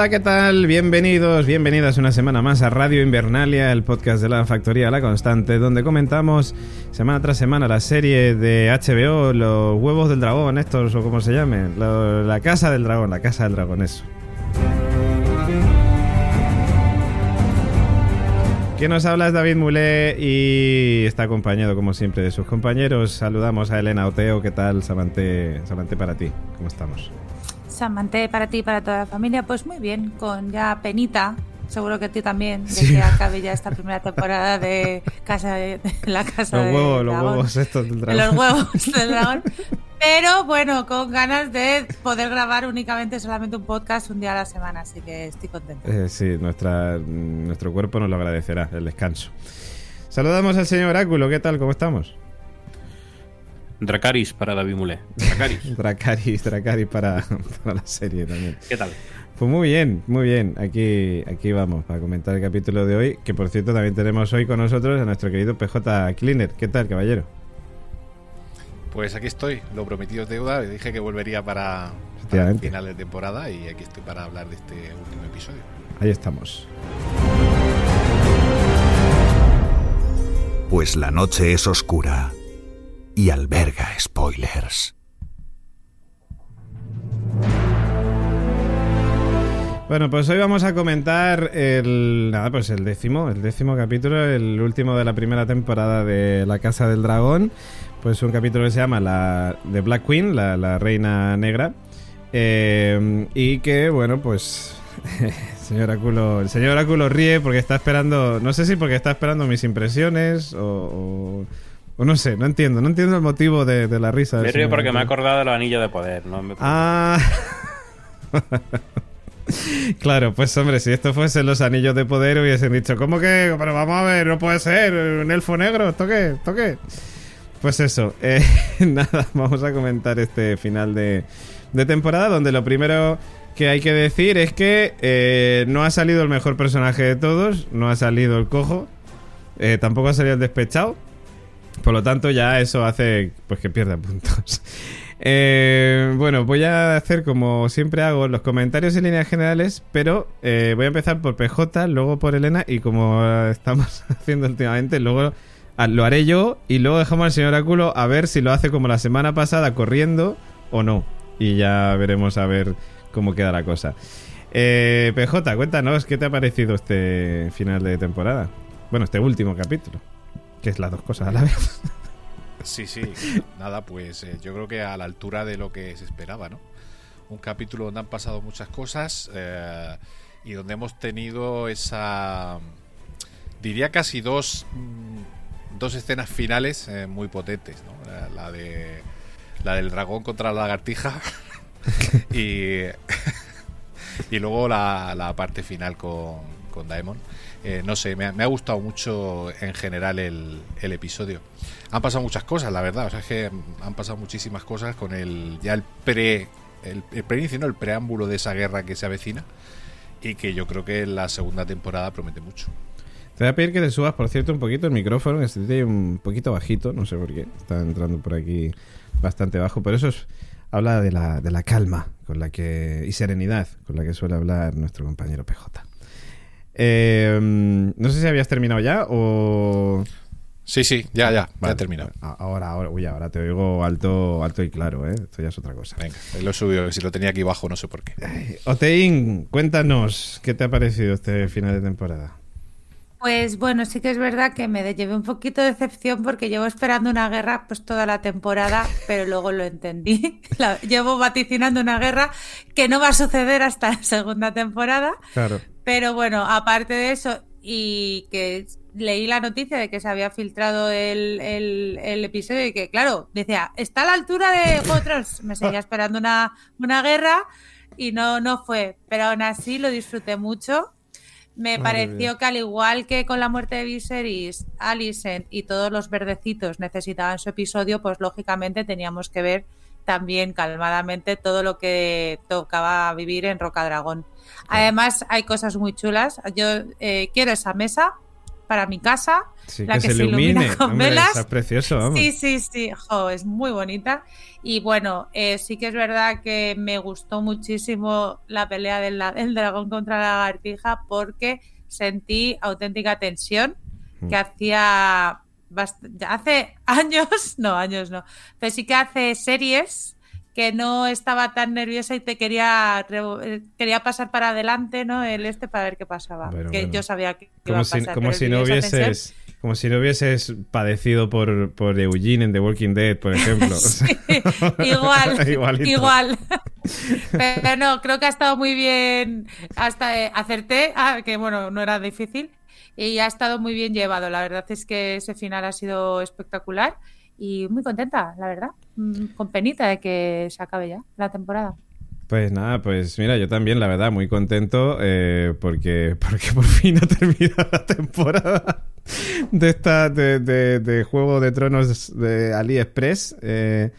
Hola, ¿qué tal? Bienvenidos, bienvenidas una semana más a Radio Invernalia, el podcast de la Factoría La Constante, donde comentamos semana tras semana la serie de HBO, Los Huevos del Dragón, estos o como se llame, la Casa del Dragón, la Casa del Dragón, eso. Quien nos habla es David Mulé y está acompañado, como siempre, de sus compañeros. Saludamos a Elena Oteo. ¿Qué tal, Samante, Samante para ti? ¿Cómo estamos? Samante, para ti y para toda la familia, pues muy bien, con ya penita, seguro que a ti también, de que acabe ya esta primera temporada de casa de, la casa los huevos, los huevos estos del dragón. Los huevos del dragón. Pero bueno, con ganas de poder grabar únicamente solamente un podcast un día a la semana, así que estoy contento. Eh, sí, nuestra, nuestro cuerpo nos lo agradecerá, el descanso. Saludamos al señor Oráculo, ¿qué tal? ¿Cómo estamos? Dracaris para David Mulé. Dracaris. Dracaris, Dracaris para, la serie también. ¿Qué tal? Pues muy bien, muy bien. Aquí, aquí vamos para comentar el capítulo de hoy. Que por cierto, también tenemos hoy con nosotros a nuestro querido PJ Cleaner. ¿Qué tal, caballero? Pues aquí estoy, lo prometido es deuda. Dije que volvería para, para el final de temporada y aquí estoy para hablar de este último episodio. Ahí estamos. Pues la noche es oscura y alberga spoilers. Bueno, pues hoy vamos a comentar el nada, pues el décimo, el décimo capítulo, el último de la primera temporada de La Casa del Dragón. Pues un capítulo que se llama la de Black Queen, la, reina negra. Eh, y que, bueno, pues señor Aculo, el señor Aculo ríe porque está esperando, no sé si porque está esperando mis impresiones o no sé, no entiendo, no entiendo el motivo de, la risa. Me río porque me he acordado de los anillos de poder, ¿no? Ah. claro, pues hombre, si esto fuese los anillos de poder hubiesen dicho, ¿cómo que? Pero vamos a ver, no puede ser, un elfo negro, ¿esto qué? ¿Esto qué? Pues eso, eh, nada, vamos a comentar este final de, temporada donde lo primero que hay que decir es que eh, no ha salido el mejor personaje de todos, no ha salido el cojo, eh, tampoco ha salido el despechado. Por lo tanto, ya eso hace pues que pierda puntos. Eh, bueno, voy a hacer como siempre hago los comentarios en líneas generales, pero eh, voy a empezar por PJ, luego por Elena y como estamos haciendo últimamente, luego lo haré yo y luego dejamos al señor Áculo a ver si lo hace como la semana pasada corriendo o no. Y ya veremos a ver cómo queda la cosa. Eh, PJ, cuéntanos qué te ha parecido este final de temporada. Bueno, este último capítulo. Que es las dos cosas a la vez. Sí, sí. Nada, pues eh, yo creo que a la altura de lo que se esperaba, ¿no? Un capítulo donde han pasado muchas cosas eh, y donde hemos tenido esa. Diría casi dos. Mm, dos escenas finales eh, muy potentes, ¿no? La, de. La del dragón contra la lagartija. y. y luego la, la parte final con, con Daemon eh, no sé, me ha, gustado mucho en general el, episodio. Han pasado muchas cosas, la verdad. O sea, es que han pasado muchísimas cosas con el ya el pre el, el el preámbulo de esa guerra que se avecina y que yo creo que la segunda temporada promete mucho. Te voy a pedir que te subas, por cierto, un poquito el micrófono, que esté un poquito bajito, no sé por qué, está entrando por aquí bastante bajo, pero eso es, habla de la, de la calma con la que y serenidad con la que suele hablar nuestro compañero PJ. Eh, no sé si habías terminado ya o... Sí, sí, ya, ya, ya he terminado. Ahora, ahora, uy, ahora te oigo alto, alto y claro, ¿eh? Esto ya es otra cosa. Venga, lo he subido, si lo tenía aquí abajo, no sé por qué. Otein, cuéntanos, ¿qué te ha parecido este final de temporada? Pues bueno, sí que es verdad que me llevé un poquito de decepción porque llevo esperando una guerra pues toda la temporada, pero luego lo entendí. llevo vaticinando una guerra que no va a suceder hasta la segunda temporada. Claro. Pero bueno, aparte de eso, y que leí la noticia de que se había filtrado el, el- el episodio y que, claro, decía, está a la altura de Tronos. Me seguía esperando una, una guerra y no, no fue. Pero aún así lo disfruté mucho. Me Madre pareció mía. que al igual que con la muerte de Viserys, Alicent y todos los verdecitos necesitaban su episodio, pues lógicamente teníamos que ver también calmadamente todo lo que tocaba vivir en Roca Dragón. Además, hay cosas muy chulas. Yo eh, quiero esa mesa para mi casa. Sí, La que, que se se ilumine. ilumina con Hombre, velas. está precioso, vamos. Sí, sí, sí, jo, es muy bonita. Y bueno, eh, sí que es verdad que me gustó muchísimo la pelea del, del dragón contra la lagartija porque sentí auténtica tensión que Mm. hacía bast- ya hace años, no, años no, pero sí que hace series que no estaba tan nerviosa y te quería eh, quería pasar para adelante, ¿no? El este para ver qué pasaba. Bueno, que bueno. yo sabía que iba Como si, como si no hubieses como si no hubieses padecido por, por Eugene en The Walking Dead, por ejemplo. Sí, igual, Igualito. igual. Pero no, creo que ha estado muy bien. Hasta eh, acerté, ah, que bueno, no era difícil. Y ha estado muy bien llevado. La verdad es que ese final ha sido espectacular. Y muy contenta, la verdad. Mm, Con penita de que se acabe ya la temporada. Pues nada, pues mira, yo también, la verdad, muy contento eh, porque, porque por fin ha terminado la temporada de esta de, de- de Juego de Tronos de AliExpress, eh,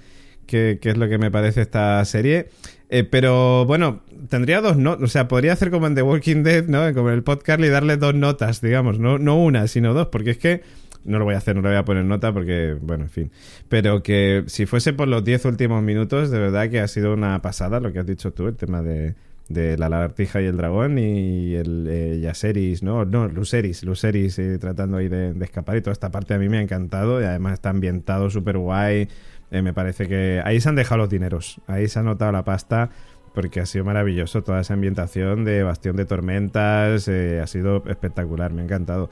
que, que es lo que me parece esta serie. Eh, pero bueno, tendría dos notas, o sea, podría hacer como en The Walking Dead, ¿no? Como en el podcast y darle dos notas, digamos, no, no una, sino dos, porque es que no lo voy a hacer, no le voy a poner nota porque, bueno, en fin. Pero que si fuese por los 10 últimos minutos, de verdad que ha sido una pasada lo que has dicho tú, el tema de, de la lagartija y el dragón y el eh, no, no, Luceris, Luceris eh, tratando ahí de, de escapar y toda esta parte a mí me ha encantado y además está ambientado súper guay. Eh, me parece que ahí se han dejado los dineros, ahí se ha notado la pasta porque ha sido maravilloso toda esa ambientación de Bastión de Tormentas, eh, ha sido espectacular, me ha encantado.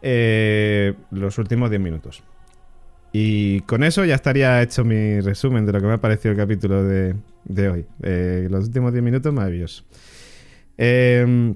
Eh, los últimos 10 minutos. Y con eso ya estaría hecho mi resumen de lo que me ha parecido el capítulo de, de hoy. Eh, los últimos 10 minutos, maravilloso. Eh,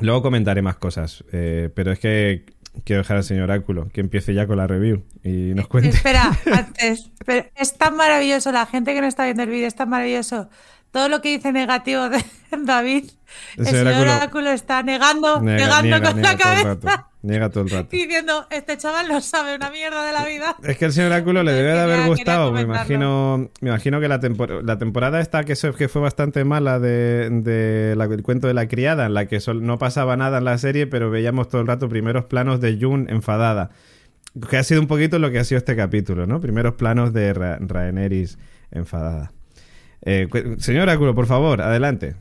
luego comentaré más cosas, pero es que quiero dejar al señor Áculo que empiece ya con la review y nos cuente. Espera, antes. pero es tan maravilloso, la gente que no está viendo el vídeo es tan maravilloso. Todo lo que dice negativo de David, el señor señor Áculo- Áculo está negando, Niega- negando niega- con niega la cabeza. niega todo el rato. diciendo, este chaval no sabe una mierda de la vida. Es que el señor Áculo le debe de haber gustado. Me imagino, me imagino que la, tempor- la temporada esta que, se- que fue bastante mala de, de la- el cuento de la criada, en la que sol- no pasaba nada en la serie, pero veíamos todo el rato primeros planos de June enfadada. Que ha sido un poquito lo que ha sido este capítulo, ¿no? Primeros planos de Ra Rhaenerys enfadada. Eh, señor Áculo, por favor, adelante.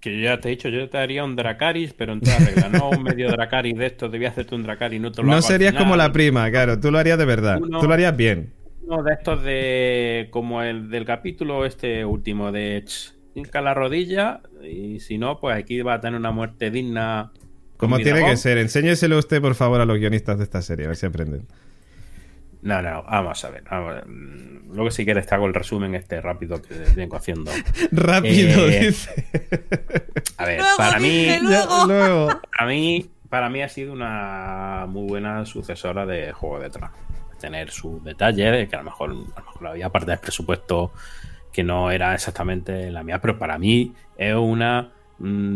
Que yo ya te he dicho, yo te haría un Dracaris, pero en toda regla, no un medio Dracaris de estos, debía hacerte un Dracaris, no te lo No hago al serías final. como la prima, claro. Tú lo harías de verdad. Uno- Tú lo harías bien. Uno de estos de. como el del capítulo este último, de. hinca la rodilla, y si no, pues aquí va a tener una muerte digna. Como tiene que ser. Enséñeselo usted, por favor, a los guionistas de esta serie, a ver si aprenden. No, no, vamos a ver. vamos a ver. Mm, Luego, si quieres, te hago el resumen este rápido que vengo haciendo. Rápido, Eh, dice. A ver, Luego, para mí. luego. luego. Para mí, para mí ha sido una muy buena sucesora de Juego de Tronos. Tener sus detalles, de que a lo mejor, a lo mejor había parte del presupuesto que no era exactamente la mía, pero para mí es una mm,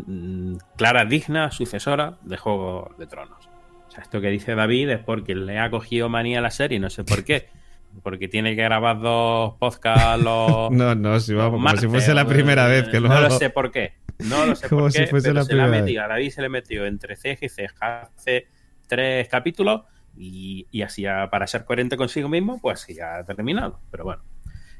mm, clara, digna sucesora de Juego de Tronos. Sea, esto que dice David es porque le ha cogido manía a la serie, no sé por qué. Porque tiene que grabar dos podcasts los, No, no, si vamos, como martes, si fuese la o- primera vez que lo No hago. lo sé por qué. No lo sé Como por si qué. fuese pero la se primera metido, a David se le metió entre ceja y ceja hace tres capítulos y, y así ya, para ser coherente consigo mismo, pues ya ha terminado. Pero bueno.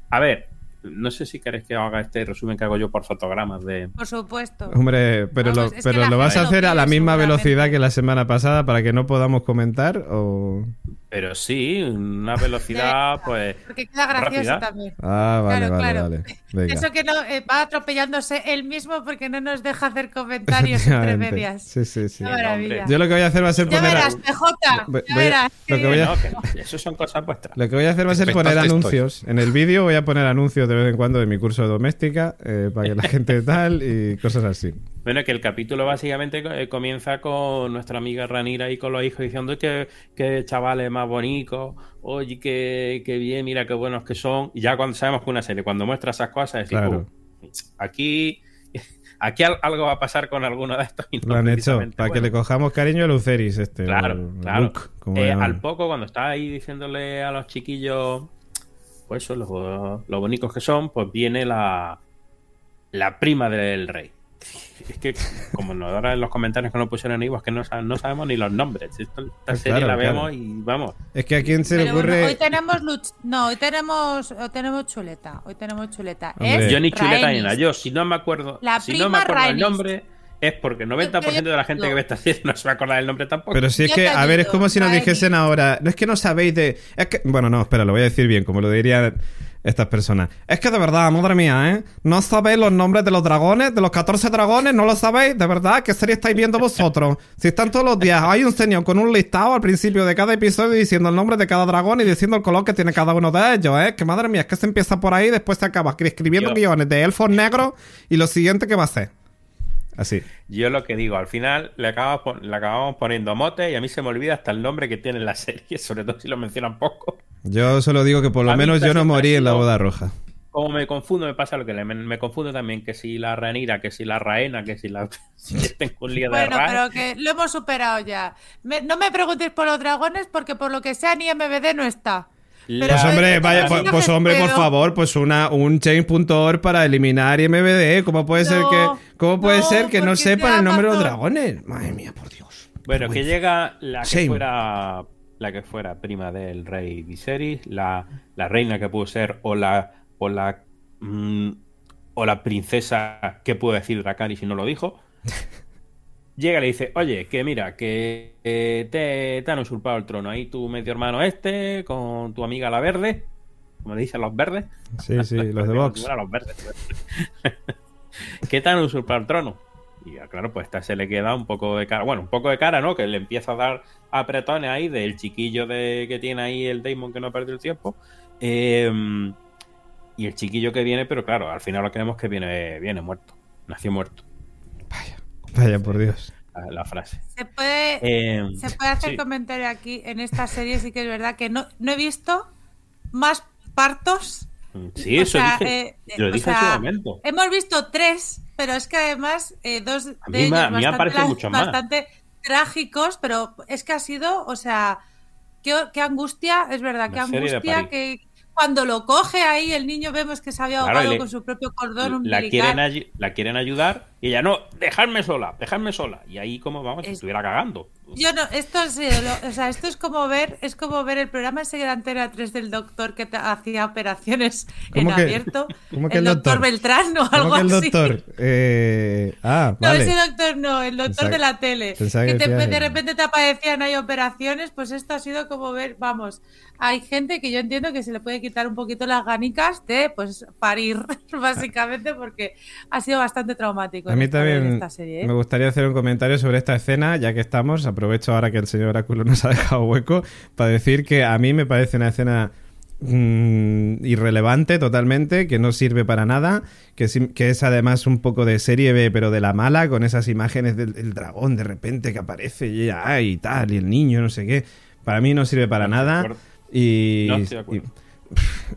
A ver, no sé si queréis que haga este resumen que hago yo por fotogramas de. Por supuesto. Hombre, pero, Vamos, lo, pero lo vas a hacer a la misma velocidad que la semana pasada para que no podamos comentar o... Pero sí, una velocidad, pues. Porque queda gracioso rápida. también. Ah, vale, Claro, vale, claro. vale. Venga. Eso que no eh, va atropellándose él mismo porque no nos deja hacer comentarios entre medias. Sí, sí, sí. Maravilla. Yo lo que voy a hacer va a ser Ya poner. verás, PJ. Voy- Ya voy a- verás. lo que voy a- bien. No, que eso son cosas vuestras. Lo que voy a hacer va a ser poner estoy. anuncios. En el vídeo voy a poner anuncios de vez en cuando de mi curso de doméstica eh, para que la gente tal y cosas así. Bueno, que el capítulo básicamente eh, comienza con nuestra amiga Ranira y con los hijos diciendo que, que chavales más bonitos, oye, que, que bien, mira qué buenos que son. Y ya cuando sabemos que una serie, cuando muestra esas cosas, decimos, Claro. "Uh, aquí, aquí al- algo va a pasar con alguno de estos. y no Lo han hecho para que bueno". le cojamos cariño a Luceris, este. Claro, claro. Luke, Eh, al poco, cuando está ahí diciéndole a los chiquillos, pues eso, los, lo bonitos que son, pues viene la, la prima del rey. Es que, como nos ahora en los comentarios que nos pusieron ahí, es que no, no sabemos ni los nombres. Esta Pues serie claro, la claro. vemos y vamos. Es que a quién se le bueno, ocurre. hoy tenemos luch- no, hoy tenemos, hoy tenemos chuleta, hoy tenemos chuleta. Es Yo ni chuleta ni nada. Yo, si no me acuerdo, La si no me acuerdo el nombre, es porque el 90% de la gente que ve esta serie no se va a acordar del nombre tampoco. Pero si es que, a ver, es como si nos dijesen ahora. No es que no sabéis de. Es que. Bueno, no, espera, lo voy a decir bien, como lo dirían estas personas. Es que de verdad, madre mía, ¿eh? No sabéis los nombres de los dragones, de los 14 dragones, no lo sabéis, de verdad. ¿Qué serie estáis viendo vosotros? Si están todos los días, hay un señor con un listado al principio de cada episodio diciendo el nombre de cada dragón y diciendo el color que tiene cada uno de ellos, ¿eh? Que madre mía, es que se empieza por ahí y después se acaba escribiendo Yo- guiones de elfos negros y lo siguiente que va a ser. Así. Yo lo que digo, al final le acabamos, pon- le acabamos poniendo mote y a mí se me olvida hasta el nombre que tiene la serie, sobre todo si lo mencionan poco. Yo solo digo que por lo A menos yo no morí en la boda roja. Como me confundo, me pasa lo que le, me, me confundo también, que si la Ranira, que si la Raena, que si la... Si tengo un lío de Bueno, pero que lo hemos superado ya. Me- no me preguntéis por los dragones porque por lo que sea ni MBD no está. Pues hombre, vaya, pero pues, pues, hombre, por favor, pues una un change.org para eliminar MBD. ¿Cómo puede ser que cómo puede no, ser que no sepan el nombre de los dragones? Madre mía, por Dios. Bueno, que llega la que Shame. fuera la que fuera prima del rey Viserys, la, la reina que pudo ser o la o la mm, o la princesa que pudo decir Dracarys si no lo dijo. Llega y le dice, oye, que mira, que eh, te, te han usurpado el trono. Ahí tu medio hermano este, con tu amiga la verde, como le dicen los verdes. Sí, sí, los de Vox. Los verdes. que te han usurpado el trono. Y claro, pues esta se le queda un poco de cara. Bueno, un poco de cara, ¿no? Que le empieza a dar apretones ahí del chiquillo de, que tiene ahí el Damon que no perdió el tiempo. Eh, y el chiquillo que viene, pero claro, al final lo que vemos que viene, viene muerto. Nació muerto. Vaya, por Dios. La, la frase. Se puede, Eh, se puede hacer sí. comentario aquí en esta serie, sí que es verdad que no, no he visto más partos. Sí, O eso sea, dije. eh, Yo lo o dije en su momento. Hemos visto tres, pero es que además eh, dos A mí ellos bastante, mucho más. bastante trágicos, pero es que ha sido, o sea, qué, qué angustia, es verdad, qué angustia París. Cuando lo coge ahí el niño vemos que se había ahogado con su propio cordón La umbilical. quieren, ayu- la quieren ayudar y ella no, dejadme sola, dejadme sola. Y ahí como vamos, si Es- estuviera cagando. Yo no, esto es, o sea, esto es como ver, es como ver el programa ese de Antena 3 del doctor que hacía operaciones en ¿Cómo que- abierto. cómo que el el doctor, doctor? Beltrán o algo ¿Cómo que el así. doctor? Eh, ah, No, vale. ese doctor no, el doctor Pensaba- de la tele. que Que te- decías de repente te aparecían ahí operaciones, pues esto ha sido como ver, vamos, hay gente que yo entiendo que se le puede quitar un poquito las ganicas de pues parir, básicamente, porque ha sido bastante traumático. A mí esta- también esta serie, ¿eh? me gustaría hacer un comentario sobre esta escena, ya que estamos. Aprovecho ahora que el señor Oráculo nos ha dejado hueco para decir que a mí me parece una escena mm, irrelevante totalmente, que no sirve para nada, que, es además un poco de serie B, pero de la mala, con esas imágenes del, del dragón de repente que aparece y, ella, ay, y tal, y el niño, no sé qué. Para mí no sirve para No nada. Y, No estoy de acuerdo.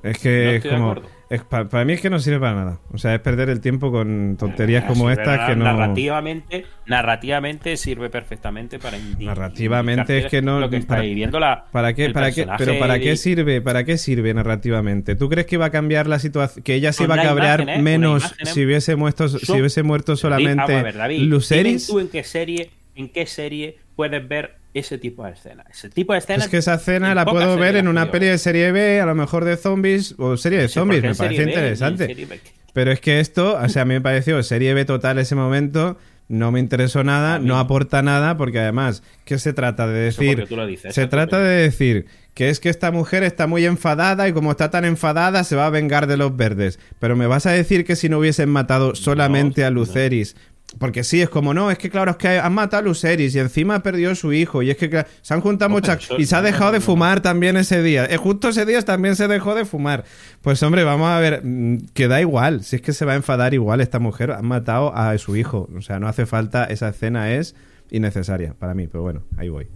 y- es que No es de como acuerdo. Es para mí es que no sirve para nada. O sea, es perder el tiempo con tonterías Ah, como estas que no Narrativamente, narrativamente sirve perfectamente para Narrativamente es que no- Lo que está para- viviendo la. ¿Para qué, para qué, pero para qué sirve, para qué sirve narrativamente? ¿Tú crees que iba a cambiar la situación, que ella se iba a cabrear imagen, ¿eh? menos ¿eh? si hubiese muerto, si hubiese muerto solamente ver, David, Luceris? tú en qué serie, en qué serie puedes ver ese tipo de escena? Ese tipo de escena. Es que esa escena en la puedo ver en una peli de serie B, a lo mejor de zombies o serie de Sí, ¿por zombies, me parece B interesante. Pero es que esto, o sea, a mí me pareció serie B total ese momento, no me interesó nada, no aporta nada, porque además, ¿qué se trata de decir? dices, se trata de decir que es que esta mujer está muy enfadada y como está tan enfadada se va a vengar de los verdes. Pero me vas a decir que si no hubiesen matado solamente No, a no. Porque sí, es como, no, es que claro, es que han matado a Luceris y encima perdió a su hijo. Y es que se han juntado muchas... Y se ha dejado de fumar también ese día. Eh, justo ese día también se dejó de fumar. Pues hombre, vamos a ver, mm, que da igual. Si es que se va a enfadar igual esta mujer. Han matado a su hijo. O sea, no hace falta, esa escena es innecesaria para mí. Pero bueno, ahí voy.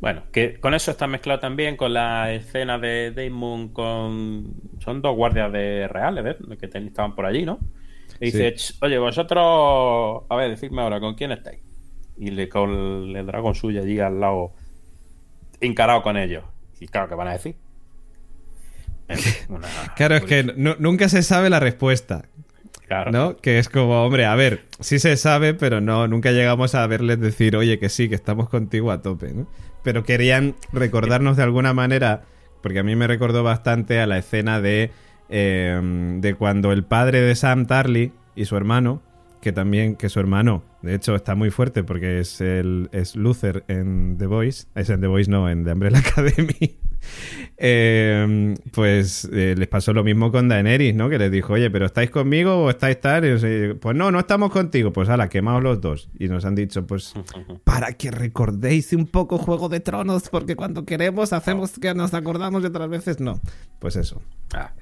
Bueno, que con eso está mezclado también con la escena de Damon con... Son dos guardias de reales, ¿ves? Que estaban por allí, ¿no? Y dice, "Ch, oye, vosotros... A ver, decidme ahora, ¿con quién estáis? Y le con el dragón suyo allí al lado, encarado con ellos. Y claro, ¿qué van a decir? Una- Claro, es que nu- nunca se sabe la respuesta. Claro. ¿No? Que es como, hombre, a ver, sí se sabe, pero no, nunca llegamos a verles decir, oye, que sí, que estamos contigo a tope, ¿no? Pero querían recordarnos de alguna manera, porque a mí me recordó bastante a la escena de, eh, de cuando el padre de Sam Tarly y su hermano, que también, que su hermano, de hecho, está muy fuerte porque es el es Luther en The Voice, es en The Voice no, en The Umbrella Academy. Eh, pues eh, les pasó lo mismo con Daenerys, ¿no? Que les dijo, oye, pero ¿estáis conmigo o estáis tal? Y, eh, pues no, no estamos contigo. Pues ala, quemaos los dos. Y nos han dicho, pues, para que recordéis un poco Juego de Tronos, porque cuando queremos hacemos que nos acordamos y otras veces no. Pues eso. Ah.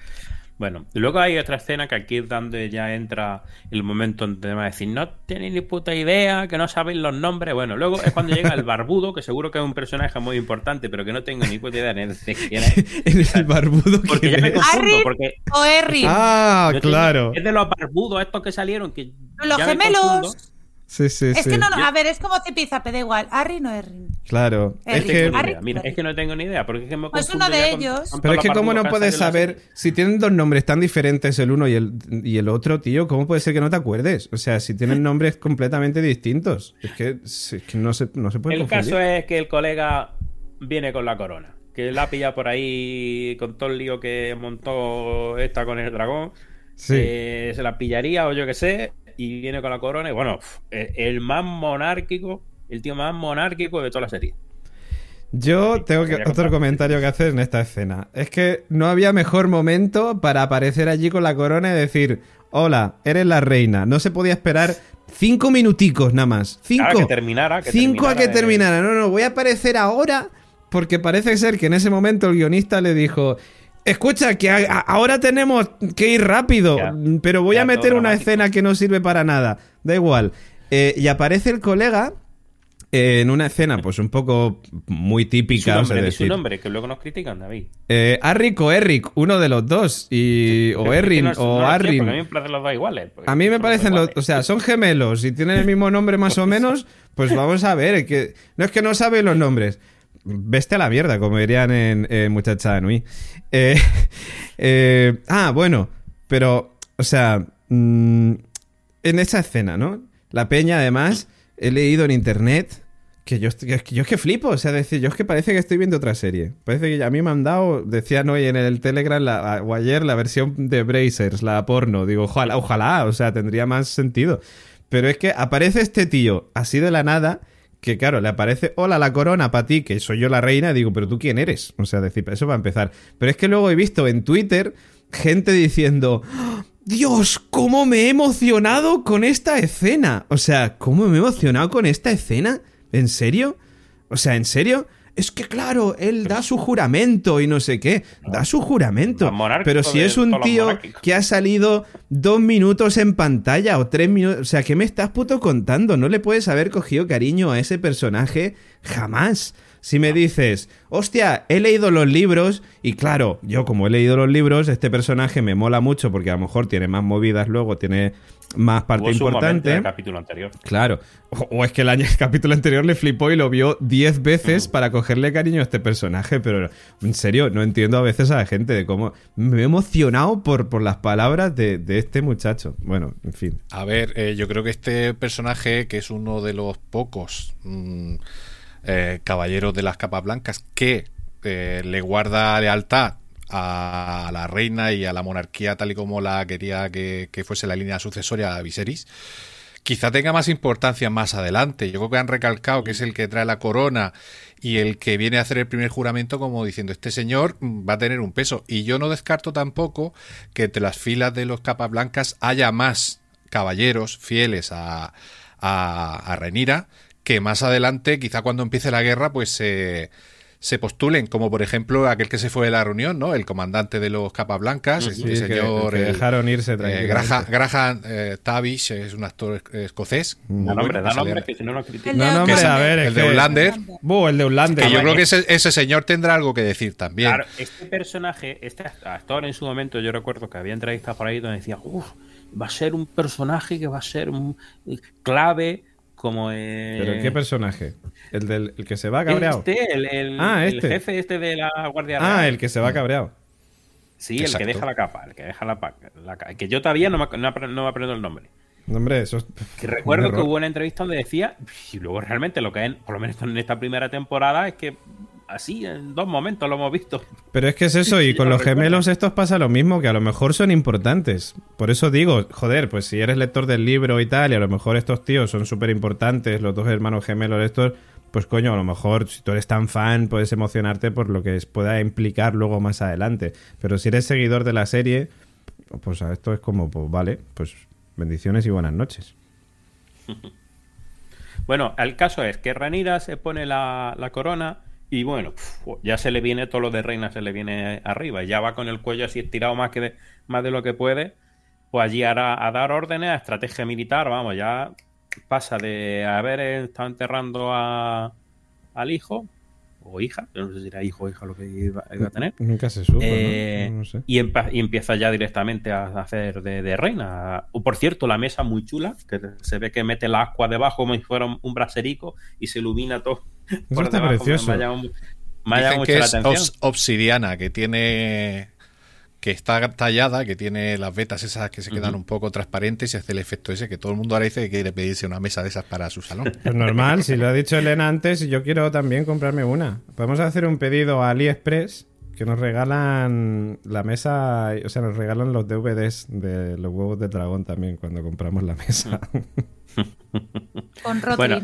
Bueno, luego hay otra escena que aquí es donde ya entra el momento en que va a decir, no tenéis ni puta idea, que no sabéis los nombres. Bueno, luego es cuando llega el barbudo, que seguro que es un personaje muy importante, pero que no tengo ni puta idea de quién es. el barbudo Porque ya ¿quién me confundo, porque o. Ah, yo tengo- claro. es de los barbudos estos que salieron, que Los gemelos. Sí, sí, es sí. que no, no, a ver, es como Zipizape, da igual. Arrin o Erin. Claro. Es que... Mira, es que no tengo ni idea, porque es que me Pues uno de con- ellos. con Pero es que cómo no puedes saber, si tienen dos nombres tan diferentes el uno y el, y el otro, tío, ¿cómo puede ser que no te acuerdes? O sea, si tienen nombres completamente distintos. Es que, es que no, se, no se puede El confundir. caso es que el colega viene con la corona. Que la pilla por ahí con todo el lío que montó esta con el dragón. Sí. Eh, se la pillaría o yo qué sé. Y viene con la corona. Y bueno, el el más monárquico, el tío más monárquico de toda la serie. Yo tengo que, otro comentario que hacer en esta escena. Es que no había mejor momento para aparecer allí con la corona y decir, hola, eres la reina. No se podía esperar cinco minuticos nada más. Cinco. Ahora que terminara. Que Cinco a que de- terminara. No, no, voy a aparecer ahora porque parece ser que en ese momento el guionista le dijo... Escucha, que a- a- ahora tenemos que ir rápido, Ya. pero voy a meter una dramático. escena que no sirve para nada. Da igual. Eh, y aparece el colega eh, en una escena, pues un poco muy su típica, sea, nombre, di su nombre, que luego nos critican, David. eh, Arric o Eric, uno de los dos, y, o Errin no- o no sé, A mí me parecen los dos iguales. A mí me parecen los, o sea, son gemelos y tienen el mismo nombre más o menos, pues vamos a ver, que no es que no saben los nombres. Veste a la mierda, como dirían en, en Muchacha de Nui. Eh, eh, ah, bueno, pero, o sea, mm, en esa escena, ¿no? La peña, además, he leído en internet que yo, que yo es que flipo, o sea, decir, yo es que parece que estoy viendo otra serie. Parece que a mí me han dado, decían hoy en el Telegram o ayer la versión de Brazers, la porno. Digo, ojalá, ojalá, o sea, tendría más sentido. Pero es que aparece este tío así de la nada, que claro, le aparece, hola, la corona para ti, que soy yo la reina, digo, pero tú quién eres. O sea, decir, eso va a empezar. Pero es que luego he visto en Twitter gente diciendo, "¡Ah! Dios, cómo me he emocionado con esta escena. O sea, ¿cómo me he emocionado con esta escena? ¿En serio? O sea, ¿en serio? Es que claro, él da su juramento y no sé qué. Da su juramento. Pero si es un tío que ha salido dos minutos en pantalla o tres minutos. O sea, ¿qué me estás puto contando? No le puedes haber cogido cariño a ese personaje jamás. Si me dices, hostia, he leído los libros y claro, yo como he leído los libros, este personaje me mola mucho porque a lo mejor tiene más movidas luego, tiene más parte importante. en el capítulo anterior. Claro. O, o es que el, año, el capítulo anterior le flipó y lo vio 10 veces para cogerle cariño a este personaje, pero en serio, no entiendo a veces a la gente de cómo... Me he emocionado por, por las palabras de, de este muchacho. Bueno, en fin. A ver, eh, yo creo que este personaje, que es uno de los pocos mm, eh, caballeros de las capas blancas que eh, le guarda lealtad a la reina y a la monarquía tal y como la quería que, que fuese la línea sucesoria a Viserys, quizá tenga más importancia más adelante. Yo creo que han recalcado que es el que trae la corona y el que viene a hacer el primer juramento como diciendo este señor va a tener un peso. Y yo no descarto tampoco que entre las filas de los capas blancas haya más caballeros fieles a, a, a Renira que más adelante, quizá cuando empiece la guerra, pues se se postulen, como por ejemplo aquel que se fue de la reunión, ¿no? El comandante de los capas blancas, este señor. Que, dejaron irse eh, Graham, eh, Tavish es un actor escocés. Da nombre, da nombre, que si no lo critico. No, nombre, a ver, el de Outlander. el de Outlander. Que yo creo que ese, ese, señor tendrá algo que decir también. Claro, este personaje, este actor en su momento, yo recuerdo que había entrevistas por ahí donde decía, uff, va a ser un personaje que va a ser un clave como ¿Pero qué personaje? ¿El, del, el que se va cabreado? Este, el, ah, este. jefe este de la Guardia Real. Ah, el que se va cabreado. Sí, el que deja la capa, el que deja la, la que yo todavía no me, no, me aprendo el nombre. Hombre, eso es... Que recuerdo que hubo una entrevista donde decía, y luego realmente lo que es, por lo menos en esta primera temporada, es que así en dos momentos lo hemos visto. Pero es que es eso, y con los gemelos estos pasa lo mismo, que a lo mejor son importantes. Por eso digo, joder, pues si eres lector del libro y tal, y a lo mejor estos tíos son súper importantes, los dos hermanos gemelos estos, pues coño, a lo mejor si tú eres tan fan puedes emocionarte por lo que pueda implicar luego más adelante. Pero si eres seguidor de la serie, pues esto es como, pues vale, pues bendiciones y buenas noches. Bueno, el caso es que Ranira se pone la, la corona y bueno, ya se le viene todo lo de reina, se le viene arriba. Ya va con el cuello así estirado más, que de, más de lo que puede. Pues allí hará a dar órdenes, a estrategia militar, vamos, ya pasa de haber estado enterrando a, al hijo o hija, no sé si era hijo o hija lo que iba, a tener. Nunca se supo, eh, y, empieza ya directamente a hacer de, reina. O por cierto, la mesa muy chula, que se ve que mete la agua debajo como si fuera un braserico y se ilumina todo eso está precioso. Me, que es obsidiana, que tiene que está tallada, que tiene las vetas esas que se quedan un poco transparentes y hace el efecto ese que todo el mundo ahora dice que quiere pedirse una mesa de esas para su salón. Pues normal, si lo ha dicho Elena antes, yo quiero también comprarme una. Podemos hacer un pedido a AliExpress que nos regalan la mesa, o sea, nos regalan los DVDs de los huevos de dragón también cuando compramos la mesa. Con bueno,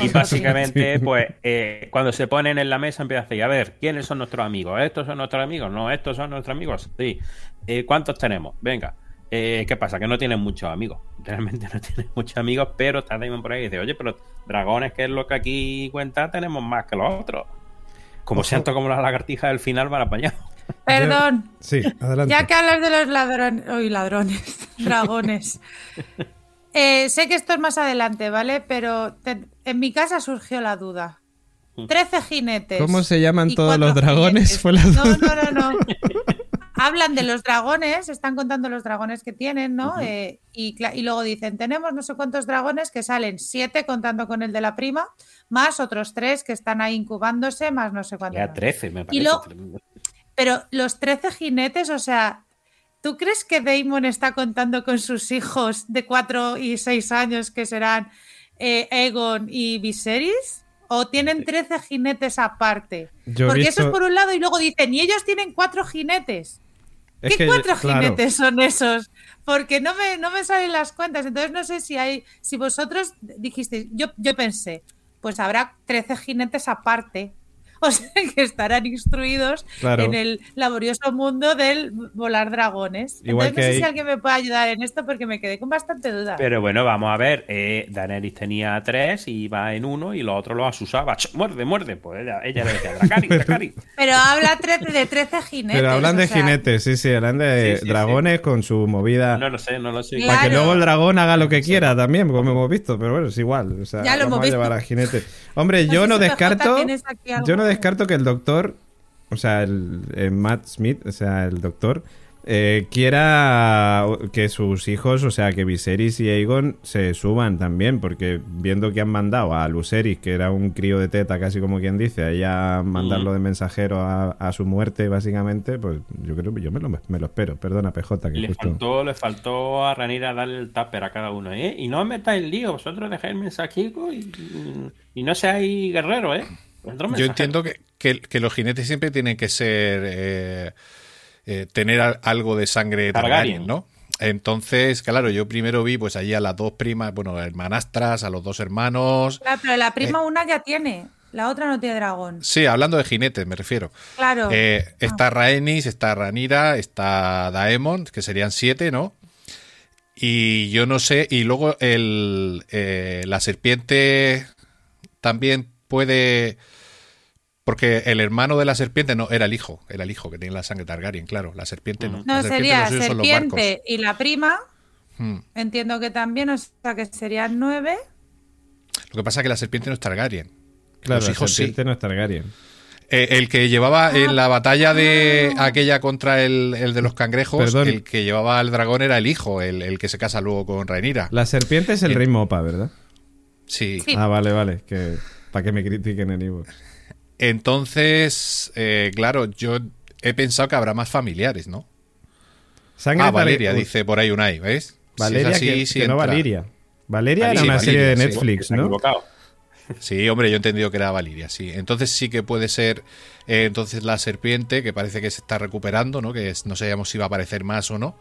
y básicamente, pues, eh, cuando se ponen en la mesa empieza a decir, a ver, ¿quiénes son nuestros amigos? ¿Estos son nuestros amigos? No, estos son nuestros amigos. Sí. Eh, ¿Cuántos tenemos? Venga. Eh, ¿Qué pasa? Que no tienen muchos amigos. Realmente no tienen muchos amigos, pero está Damon por ahí y dice, oye, pero dragones, que es lo que aquí cuenta, tenemos más que los otros. Como siento como las lagartijas del final van apañados. Perdón. Sí, adelante. Ya que hablas de los ladrones, hoy ladrones, dragones. Eh, sé que esto es más adelante, ¿vale? Pero en mi casa surgió la duda. Trece jinetes. ¿Cómo se llaman todos los dragones? Fue la No, no, no, no. Hablan de los dragones, están contando los dragones que tienen, ¿no? Eh, y, luego dicen, tenemos no sé cuántos dragones que salen, siete contando con el de la prima, más otros tres que están ahí incubándose, más no sé cuántos. Ya trece, me parece. pero los trece jinetes, o sea, ¿Tú crees que Damon está contando con sus hijos de 4 y 6 años que serán eh, Egon y Viserys? ¿O tienen 13 jinetes aparte? Porque eso es por un lado y luego dicen, y ellos tienen 4 jinetes. ¿Qué cuatro jinetes son esos? Porque no me, no me salen las cuentas. Entonces no sé si hay, si vosotros dijisteis, yo, yo pensé, pues habrá 13 jinetes aparte o sea que estarán instruidos en el laborioso mundo del volar dragones. Entonces, no sé si alguien me puede ayudar en esto porque me quedé con bastante duda. Pero bueno, vamos a ver. Eh, Daenerys tenía tres y iba en uno y los otros los asusaba. Muerde, muerde. Pues ella, ella le decía, Dracari, Dracari. Pero habla de 13 jinetes. Pero hablan de jinetes, sí, sí. Hablan de dragones con su movida. No lo sé, no lo sé. Para que luego el dragón haga lo que quiera también, como hemos visto. Pero bueno, es igual. O sea, ya lo vamos hemos a llevar a jinetes. Hombre, yo no descarto. Yo no descarto que el doctor, o sea, el, eh, Matt Smith, o sea, el doctor, eh, quiera que sus hijos, o sea, que Viserys y Aegon se suban también, porque viendo que han mandado a Luceris, que era un crío de teta, casi como quien dice, a ella mandarlo de mensajero a, su muerte, básicamente, pues yo creo que yo me lo, me lo espero. Perdona, PJ. Que le, faltó, le faltó a Ranira darle el tupper a cada uno, ¿eh? Y no metáis el lío, vosotros dejáis el mensajico y, y no seáis guerreros, ¿eh? Yo entiendo que, los jinetes siempre tienen que ser. Eh, eh, tener algo de sangre Targaryen, ¿no? Entonces, claro, yo primero vi pues allí a las dos primas, bueno, hermanastras, a los dos hermanos. Claro, pero la prima una ya tiene, la otra no tiene dragón. Sí, hablando de jinetes, me refiero. Claro. Eh, está Rhaenys, está Ranira, está Daemon, que serían siete, ¿no? Y yo no sé, y luego el, eh, la serpiente también puede... Porque el hermano de la serpiente no, era el hijo, era el hijo que tiene la sangre Targaryen, claro, la serpiente no. No, La serpiente sería los serpiente y la prima. Hmm. Entiendo que también, o sea que serían nueve. Lo que pasa es que la serpiente no es Targaryen. Claro, los la hijos sí. serpiente no es Targaryen. Eh, el que llevaba en la batalla de aquella contra el, el de los cangrejos, Perdón. el que llevaba al dragón era el hijo, el, el que se casa luego con Rhaenyra. La serpiente es el Eh, rey Mopa, ¿verdad? Sí. Sí. Ah, vale, vale. Que, para que me critiquen en Ivo. Entonces, eh, claro, yo he pensado que habrá más familiares, ¿no? Sangre Ah, Valeria, dice por ahí Unai, ¿ves? Valeria, si es así, que, sí que no. Valeria. Valeria era Valeria, una serie de Valeria, sí. Netflix, ¿no? equivocado. Sí, hombre, yo he entendido que era Valiria, sí. Entonces sí que puede ser eh, entonces la serpiente, que parece que se está recuperando, ¿no? Que es- no sabíamos si va a aparecer más o no.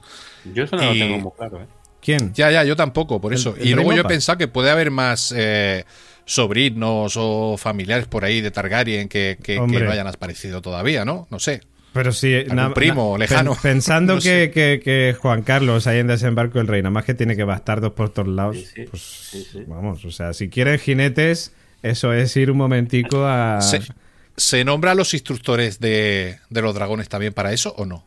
Yo eso no Y- lo tengo muy claro, ¿eh? ¿Quién? Ya, ya, yo tampoco, por eso. el y luego rey yo he pensado que puede haber más eh, sobrinos o familiares por ahí de Targaryen que, que- no hayan aparecido todavía, ¿no? No sé. Pero sí, primo lejano. pen- pensando No que, que- que Juan Carlos ahí en Desembarco del Rey, nada más que tiene que bastardos por todos lados, Sí, sí, pues sí, sí. vamos, o sea, si quieren jinetes, eso es ir un momentico a... ¿Se, se nombra a los instructores de, de los dragones también para eso o no?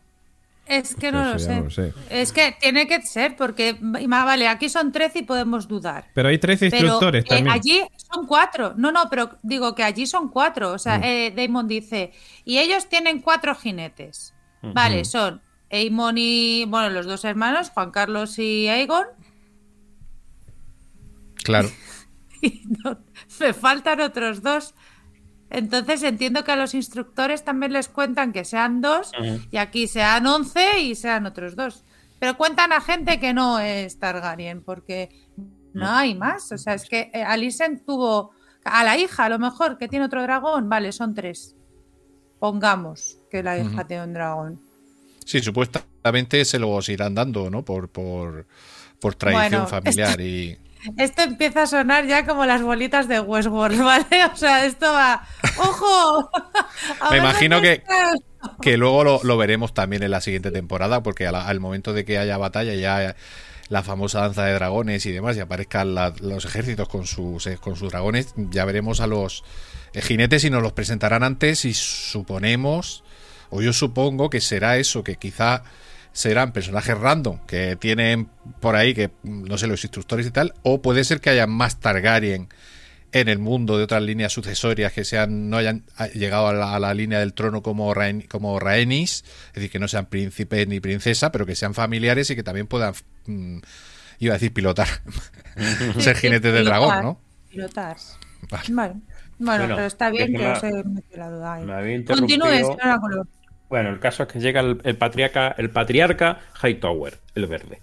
Es que no lo, sé. no lo sé. Es que tiene que ser, porque vale, aquí son 13 y podemos dudar. Pero hay 13 Pero instructores eh, también. allí son cuatro. No, no, pero digo que allí son cuatro. O sea, Mm. eh, Damon dice, y ellos tienen cuatro jinetes. Vale, son Aemon y, bueno, los dos hermanos, Juan Carlos y Aegon. Claro. Y no- me faltan otros dos. Entonces entiendo que a los instructores también les cuentan que sean dos y aquí sean once y sean otros dos. Pero cuentan a gente que no es Targaryen porque no hay más. O sea, es que eh, Alicent tuvo a la hija, a lo mejor, que tiene otro dragón. Vale, son tres. Pongamos que la hija tiene un dragón. Sí, supuestamente se los irán dando, ¿no? Por, por, por tradición Bueno, familiar y... Esto empieza a sonar ya como las bolitas de Westworld, ¿vale? O sea, esto va. ¡Ojo! Me imagino que-. Que luego lo, lo veremos también en la siguiente temporada, porque al momento de que haya batalla, ya la famosa danza de dragones y demás, y aparezcan la- los ejércitos con sus, eh, con sus dragones, ya veremos a los eh, jinetes y nos los presentarán antes y suponemos, o yo supongo que será eso, que quizá serán personajes random que tienen por ahí, que no sé, los instructores y tal, o puede ser que haya más Targaryen en el mundo de otras líneas sucesorias que sean no hayan ah, llegado a la, a la línea del trono como, Rhaen- como Rhaenys, es decir, que no sean príncipes ni princesa, pero que sean familiares y que también puedan, mm, iba a decir pilotar, ser jinetes del pilotar, dragón, ¿no? Pilotar. Vale. Vale. Bueno, Bueno, pero está bien que que os he metido la duda ahí. Me había Continúe, interrumpido. señor Áculo. Bueno, el caso es que llega el, el patriarca, el patriarca Hightower, el verde.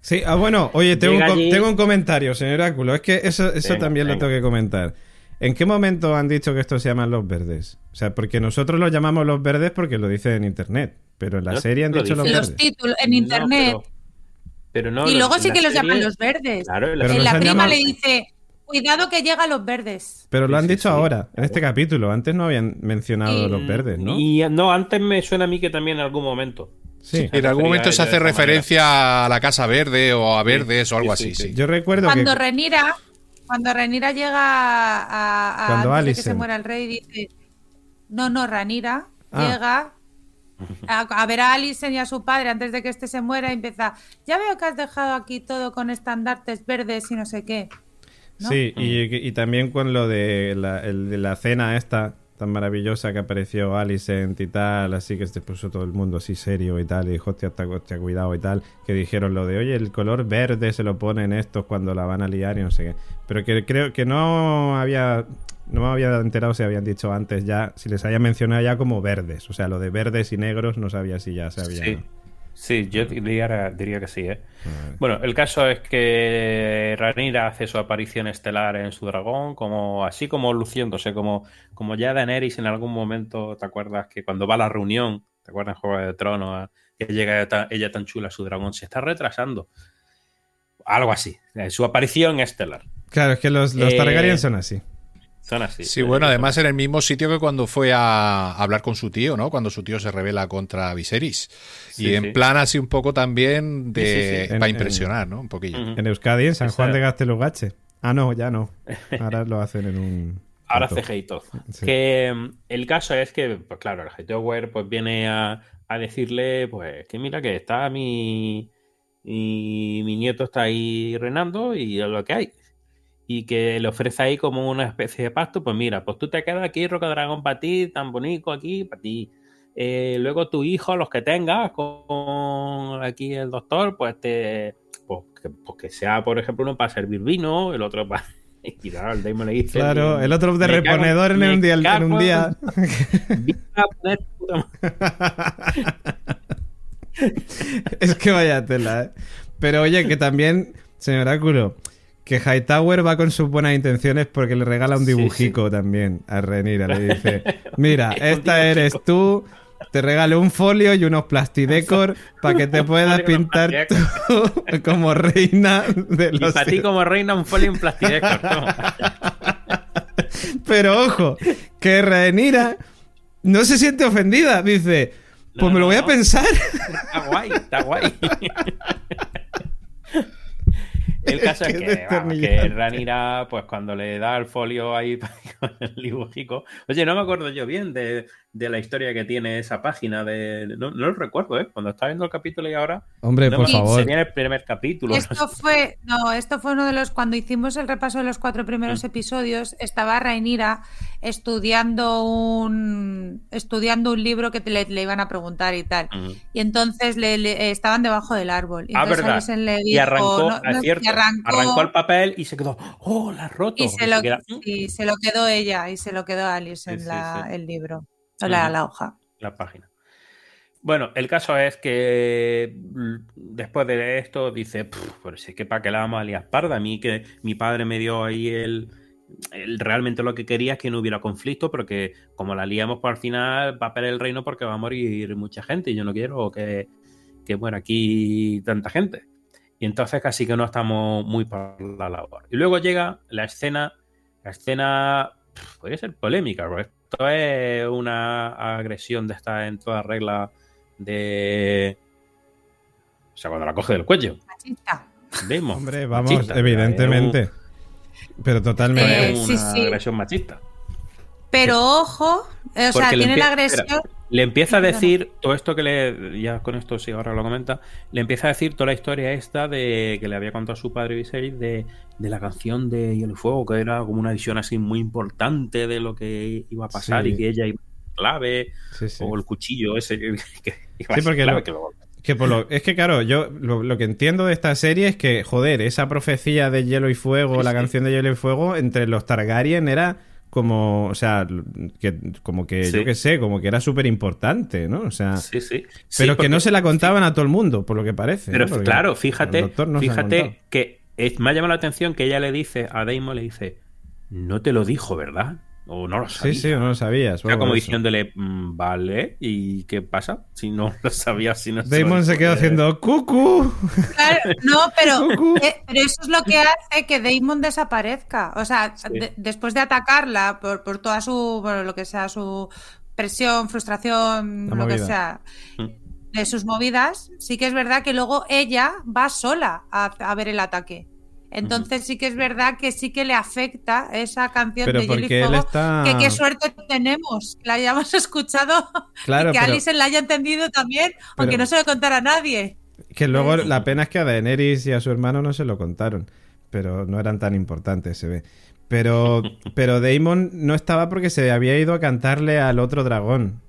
Sí, ah, bueno, oye, tengo un, Llega com- allí- tengo un comentario, señor Áculo. Es que eso, eso Venga, también lo tengo que comentar. ¿En qué momento han dicho que estos se llaman los verdes? O sea, porque nosotros los llamamos los verdes porque lo dicen en internet. Pero en la No, serie han lo dicho los verdes. títulos en No, internet. pero, pero no, y los- luego sí que los serie- llaman los verdes. Claro, en la en la prima llamado- le dice, cuidado que llega a los verdes. Pero lo han sí, dicho sí. ahora, en este capítulo. Antes no habían mencionado Y- los verdes, ¿no? Y no, antes me suena a mí que también en algún momento. Sí. En algún momento se hace referencia a la Casa Verde o a Verdes o algo sí, así, sí. sí. Yo recuerdo Cuando que... Renira, cuando Renira llega a, a Cuando antes de que se muera el rey, dice, no, no, Ranira Ah. llega a, a ver a Alicent y a su padre antes de que este se muera y empieza, ya veo que has dejado aquí todo con estandartes verdes y no sé qué. ¿No? Sí, y, y también con lo de la, el de la cena esta tan maravillosa que apareció Alicent y tal, así que se puso todo el mundo así serio y tal, y dijo, hostia, hostia, hostia, cuidado y tal, que dijeron lo de, oye, el color verde se lo ponen estos cuando la van a liar y no sé qué. Pero que creo que no había, no me había enterado si habían dicho antes ya, si les había mencionado ya como verdes, o sea, lo de verdes y negros no sabía si ya se había... Sí, sí yo diría, diría que sí. ¿eh? Bueno, el caso es que Rhaenyra hace su aparición estelar en su dragón, como así como luciéndose, como, como ya Daenerys en algún momento, ¿te acuerdas? Que cuando va a la reunión ¿Te acuerdas en Juego de Tronos? Que llega ella, ella tan chula, su dragón se está retrasando. Algo así. Eh, Su aparición estelar. Claro, es que los, los Eh, Targaryen son así. Son así. Sí, bueno, además en el mismo sitio que cuando fue a hablar con su tío, ¿no? Cuando su tío se revela contra Viserys. Sí, y en sí. plan así un poco también de Sí, sí, sí. para En- impresionar, ¿no? Un poquillo. En Euskadi, en San Juan de Gastelugache. Ah, no, ya no. Ahora lo hacen en un. Ahora todo. Sí. Que mm, el caso es que, pues claro, el Hightower pues viene a, a decirle, pues, que mira que está mi, mi, mi nieto está ahí reinando y es lo que hay. Y que le ofrece ahí como una especie de pacto, pues mira, pues tú te quedas aquí, Roca Dragón, para ti, tan bonito aquí, para ti. Eh, luego tu hijo, los que tengas, con aquí el doctor, pues te... Pues que, pues que sea, por ejemplo, uno para servir vino, el otro para... Y claro, el Damon le dice... Claro, el otro de cago- reponedor en un día. En un día. Vine a poner puta madre. es que vaya tela, ¿eh? Pero oye, que también, señor Oráculo, que Hightower va con sus buenas intenciones porque le regala un Sí, dibujico también a Renira. Le dice: Mira, Un esta eres tú. Te regalo un folio y unos plastidecor para que te Un puedas y pintar tú como reina de Y los para ti como reina un folio en plastidecor. toma. Pero ojo, que Renira no se siente ofendida. Dice: Pues No, me lo no, voy a no. pensar. Está guay, está guay. El caso es que, vamos, que. Ranira, pues cuando le da el folio ahí con el dibujico. Oye, no me acuerdo yo bien de, de la historia que tiene esa página. de No, no lo recuerdo, ¿eh? Cuando estaba viendo el capítulo y ahora. Hombre, no por favor. Sería el primer capítulo. Esto fue, no, esto fue uno de los, cuando hicimos el repaso de los cuatro primeros Mm. episodios, estaba Rainira estudiando un, estudiando un libro que te- le, le iban a preguntar y tal. Ujú. Y entonces le, le- estaban debajo del árbol. Y Ah, entonces verdad. Alison le Y dijo, arrancó, no, no, es cierto, y arrancó, arrancó el papel y se quedó, ¡oh, la has roto! y se, lo, queda, y se lo quedó ella y se lo quedó Alice en Sí, la- sí. el libro, la, la hoja. la página. Bueno, el caso es que después de esto dice, "Pff, pero si es que para que la vamos a liar parda, a mí que mi padre me dio ahí el, el- realmente lo que quería es que no hubiera conflicto, porque como la liamos por al final va a perder el reino porque va a morir mucha gente y yo no quiero que, que muera aquí tanta gente. Y entonces casi que no estamos muy por la labor. Y luego llega la escena, la escena podría ser polémica, porque esto es una agresión de esta en toda regla de... O sea, cuando la coge del cuello. Machista. Damon. Hombre, vamos, Machista, evidentemente. Pero totalmente. Eh, Es una sí. agresión machista. Pero ojo, eh, o sea, tiene la agresión. espera, le empieza a decir todo esto que le. Ya con esto, sí, ahora lo comenta. Le empieza a decir toda la historia esta de que le había contado a su padre Viserys de, de la canción de Hielo y Fuego, que era como una visión así muy importante de lo que iba a pasar Sí. y que ella iba a ser clave, Sí, sí. o el cuchillo ese que, que iba a Sí, ser porque clave, lo- que luego- Que por lo, es que, claro, yo lo, lo que entiendo de esta serie es que, joder, esa profecía de Hielo y Fuego, Sí, la sí. canción de Hielo y Fuego, entre los Targaryen era como, o sea, que, como que, Sí. yo qué sé, como que era súper importante, ¿no? O sea, Sí, sí. Sí, pero que no se la contaban a todo el mundo, por lo que parece. Pero claro, fíjate, no fíjate que es- me ha llamado la atención que ella le dice a Damon, le dice, no te lo dijo, ¿verdad? O no lo Sí, sabía. sí, no lo sabías. Era como por diciéndole, "Mm, vale, ¿y qué pasa? Si no lo sabías, si no Damon se quedó haciendo cucu. Claro, no, pero, eh, pero eso es lo que hace que Damon desaparezca. O sea, Sí. de- después de atacarla por, por toda su, bueno, lo que sea, su presión, frustración, La lo que sea, Mm. de sus movidas, sí que es verdad que luego ella va sola a, a ver el ataque. Entonces sí que es verdad que sí que le afecta esa canción Pero de Hielo y porque él Fuego, está. que qué suerte tenemos, que la hayamos escuchado Claro, y que pero- Alison la haya entendido también, aunque no se lo contara a nadie. Que luego la pena es que a Daenerys y a su hermano no se lo contaron, pero no eran tan importantes, se ve. Pero, pero Daemon no estaba porque se había ido a cantarle al otro dragón.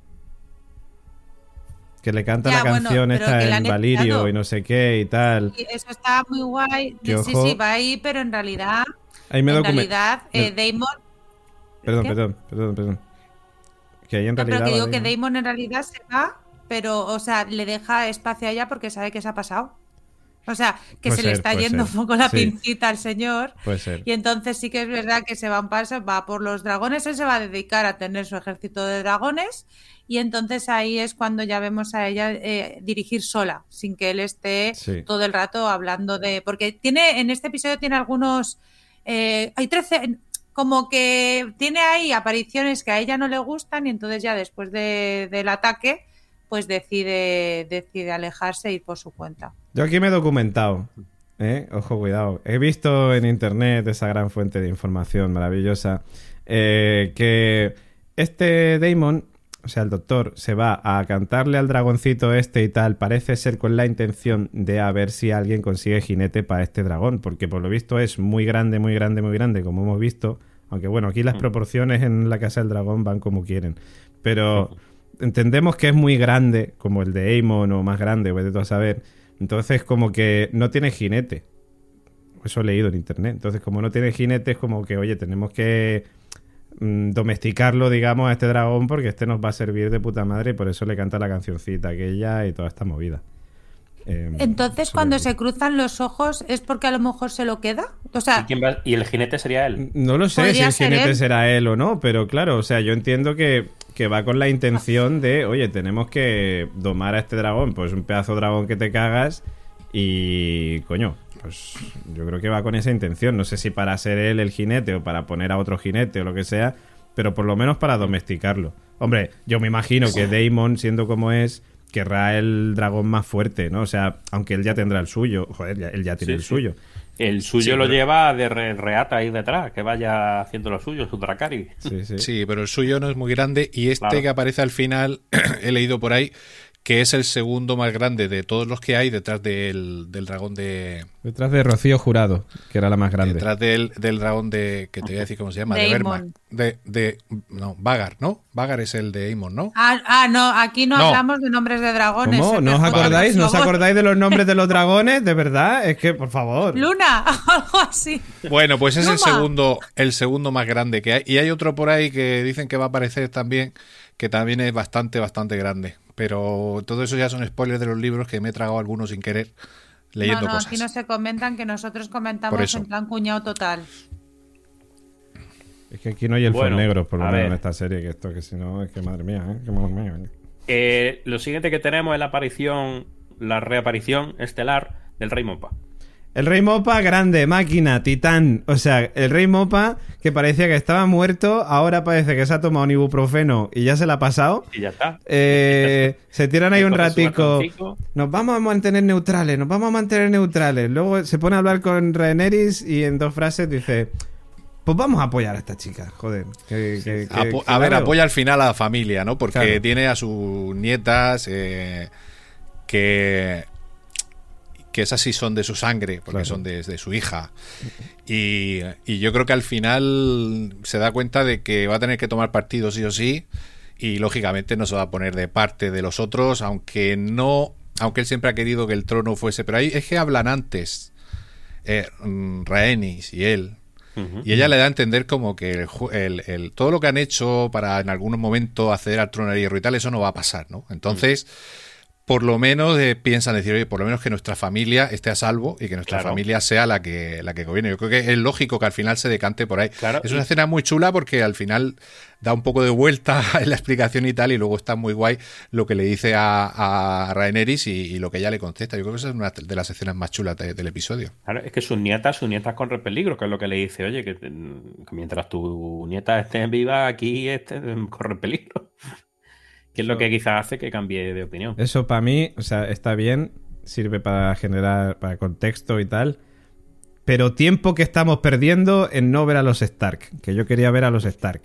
Que le canta Ya, la bueno, canción esta en Valirio y no sé qué y tal. Eso está muy guay. Que sí, ojo- sí, va ahí, pero en realidad, Ahí me en realidad, eh, Damon. Perdón, ¿Qué? perdón, perdón, perdón. Que ahí en No, realidad. pero que digo que. Damon en realidad se va, pero, o sea, le deja espacio a ella porque sabe que se ha pasado. O sea, que Puede se le está yendo ser. un poco la Sí. pincita al señor. Puede ser. Y entonces sí que es verdad que se va a pasar, va por los dragones, él se va a dedicar a tener su ejército de dragones y entonces ahí es cuando ya vemos a ella eh, dirigir sola, sin que él esté Sí. todo el rato hablando de... Porque tiene, en este episodio tiene algunos... eh, hay 13... Como que tiene ahí apariciones que a ella no le gustan y entonces ya después de- del ataque pues decide, decide alejarse e ir por su cuenta. Yo aquí me he documentado. ¿eh? Ojo, cuidado. He visto en internet esa gran fuente de información maravillosa eh, que este Damon, o sea, el doctor, se va a cantarle al dragoncito este y tal. Parece ser con la intención de a ver si alguien consigue jinete para este dragón, porque por lo visto es muy grande, muy grande, muy grande, como hemos visto. Aunque bueno, aquí las proporciones en la casa del dragón van como quieren. Pero entendemos que es muy grande, como el de Aemon o más grande, vete tú a saber. Entonces, como que no tiene jinete. Eso he leído en internet. Entonces, como no tiene jinete, es como que, oye, tenemos que mm, domesticarlo, digamos, a este dragón porque este nos va a servir de puta madre y por eso le canta la cancioncita aquella y toda esta movida. Eh, Entonces, cuando se cruzan los ojos, ¿es porque a lo mejor se lo queda? O sea, ¿Y, quién va- y el jinete sería él. No lo sé si el jinete él. será él o no, pero claro, o sea, yo entiendo que, que va con la intención de, oye, tenemos que domar a este dragón, pues un pedazo de dragón que te cagas y, coño, pues yo creo que va con esa intención. No sé si para ser él el jinete o para poner a otro jinete o lo que sea, pero por lo menos para domesticarlo. Hombre, yo me imagino que Daemon, siendo como es, querrá el dragón más fuerte, ¿no? O sea, aunque él ya tendrá el suyo, joder, ya- él ya tiene Sí, el sí. suyo. El suyo Sí, lo pero- lleva de re- reata ahí detrás, que vaya haciendo lo suyo, su Dracari. Sí, sí. Sí, pero el suyo no es muy grande y este Claro. que aparece al final, he leído por ahí, que es el segundo más grande de todos los que hay detrás del, del dragón de... Detrás de Rocío Jurado, que era la más grande. Detrás del, del dragón de... que te voy a decir cómo se llama, de. Verma. De, de... No, Vagar, ¿no? Vagar es el de Aemon, ¿no? ah, ah, no, aquí no, No. hablamos de nombres de dragones. ¿Cómo? ¿No os acordáis? ¿No os acordáis de los nombres de los dragones? ¿De verdad? Es que, por favor. Luna, algo así. Bueno, pues es el segundo, el segundo más grande que hay. Y hay otro por ahí que dicen que va a aparecer también, que también es bastante, bastante grande. Pero todo eso ya son spoilers de los libros que me he tragado algunos sin querer leyendo no, no, cosas. aquí no se comentan que nosotros Por comentamos eso. en plan cuñado total. Es que aquí no hay elfos Bueno, negros, por lo menos ver. en esta serie, que esto, que si no, es que madre mía, ¿eh? Que madre mía, ¿eh? Eh, lo siguiente que tenemos es la aparición, la reaparición estelar del Rey Mopa. El Rey Mopa, grande, máquina, titán. O sea, el Rey Mopa, que parecía que estaba muerto, ahora parece que se ha tomado un ibuprofeno y ya se la ha pasado. Y ya está. Eh, se tiran ahí un ratico. Nos vamos a mantener neutrales, nos vamos a mantener neutrales. Luego se pone a hablar con Rhaenerys y en dos frases dice: Pues vamos a apoyar a esta chica, joder. que- que- que- Apo- que a ver, apoya al final a la familia, ¿no? Porque Claro. tiene a sus nietas eh, que que esas sí son de su sangre, porque Claro. son de, de su hija. Y, y yo creo que al final se da cuenta de que va a tener que tomar partido sí o sí, y lógicamente no se va a poner de parte de los otros, aunque no, aunque él siempre ha querido que el trono fuese, pero ahí es que hablan antes, eh, mm, Rhaenys y él, y ella le da a entender como que el, ju- el- el- todo lo que han hecho para en algún momento acceder al trono de hierro y tal, eso no va a pasar, ¿no? Entonces, por lo menos eh, piensan decir, oye, por lo menos que nuestra familia esté a salvo y que nuestra Claro. familia sea la que, la que gobierne. Yo creo que es lógico que al final se decante por ahí. Claro, es una escena muy chula porque al final da un poco de vuelta en la explicación y tal, y luego está muy guay lo que le dice a, a Rhaenerys y, y lo que ella le contesta. Yo creo que esa es una de las escenas más chulas de- del episodio. Claro, es que sus nietas, sus nietas corren peligro, que es lo que le dice, oye, que, que mientras tu nieta esté viva, aquí este, corre peligro. Que es lo que quizás hace que cambie de opinión. Eso para mí, o sea, está bien, sirve para generar para contexto y tal. Pero tiempo que estamos perdiendo en no ver a los Stark, que yo quería ver a los Stark.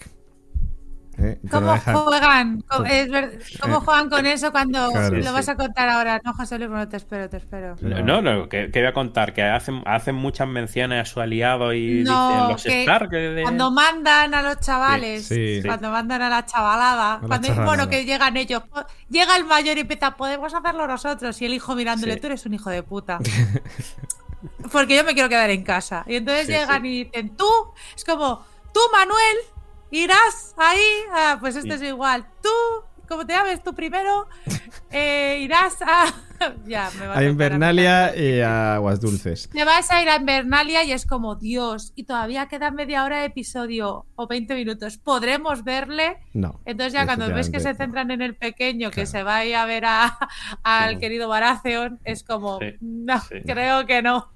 ¿Eh? ¿Cómo juegan? ¿Cómo, es ver- cómo juegan con eso cuando Claro. lo Sí, vas a contar ahora? No, José Luis, bueno, te espero, te espero. No, no, no, que, que voy a contar que hacen, hacen muchas menciones a su aliado y No, dicen los que Stark. de- Cuando mandan a los chavales, Sí, sí. cuando mandan a la chavalada, la cuando chavalada. bueno que llegan ellos, llega el mayor y empieza, podemos hacerlo nosotros, y el hijo mirándole, Sí. tú eres un hijo de puta. Porque yo me quiero quedar en casa. Y entonces Sí, llegan sí. y dicen, tú, es como, tú, Manuel, irás ahí, ah, pues esto Sí. es igual, tú, como te llames tú primero, eh, irás a... ya, me va A Invernalia y a Aguas Dulces. Te vas a ir a Invernalia y es como, Dios, y todavía queda media hora de episodio o 20 minutos. ¿Podremos verle? No. Entonces ya cuando ves que se centran en el pequeño, que se va a ir a ver a- al Sí. querido Baratheon, es como, Sí, no, sí. creo que no.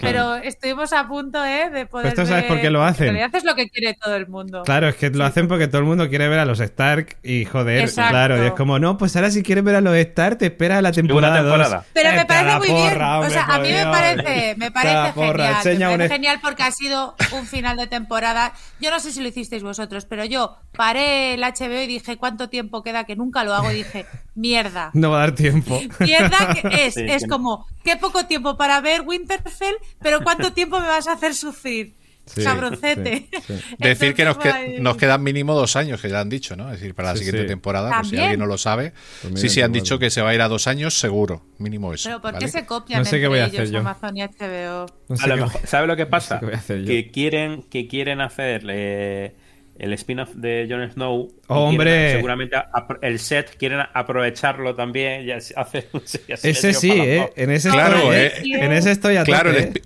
Pero estuvimos a punto, ¿eh? De poder Pues esto sabes ver- por qué lo hacen. En realidad es lo que quiere todo el mundo. Claro, es que lo hacen porque todo el mundo quiere ver a los Stark y joder, Exacto. claro, y es como, no, pues ahora si quieres ver a los Stark, te espera a la temporada. Temporada. Pero me a parece muy porra, bien. hombre, o sea, a mí me parece, me porra, genial. Me parece porque ha sido un final de temporada. Yo no sé si lo hicisteis vosotros, pero yo paré el HBO y dije cuánto tiempo queda, que nunca lo hago, y dije, mierda. No va a dar tiempo. Mierda que es, Sí, es que- como, qué poco tiempo para ver Winterfell, pero cuánto tiempo me vas a hacer sufrir. Sí, Cabroncete. sí, sí. Decir que nos, que- ay, nos quedan mínimo dos años, que ya han dicho, ¿no? Es decir, para la Sí, siguiente sí. temporada, pues si alguien no lo sabe. Pues sí, sí, han dicho que se va a ir a dos años seguro, mínimo eso. Pero ¿por ¿vale? qué se copian No sé qué entre voy a hacer ellos yo. Amazon y HBO? No sé A lo qué- mejor, ¿Sabe lo que pasa? qué voy a hacer yo. que quieren que quieren hacer eh, el spin-off de Jon Snow. y Oh, hombre. quieren, seguramente el set quieren aprovecharlo también y hacer un serie Ese sí, ¿eh? En ese Claro, estoy, ¿eh? eh, En ese estoy a Claro, tope, el, ¿eh?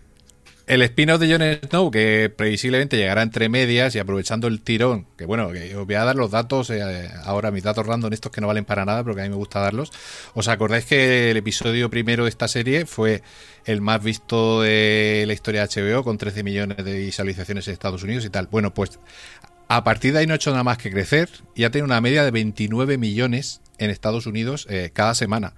El spin-off de Jon Snow, que previsiblemente llegará entre medias y aprovechando el tirón, que bueno, que os voy a dar los datos, eh, ahora mis datos random, estos que no valen para nada, pero que a mí me gusta darlos. ¿Os acordáis que el episodio primero de esta serie fue el más visto de la historia de HBO, con 13 millones de visualizaciones en Estados Unidos y tal? Bueno, pues a partir de ahí no ha hecho nada más que crecer y ha tenido una media de 29 millones en Estados Unidos eh, cada semana.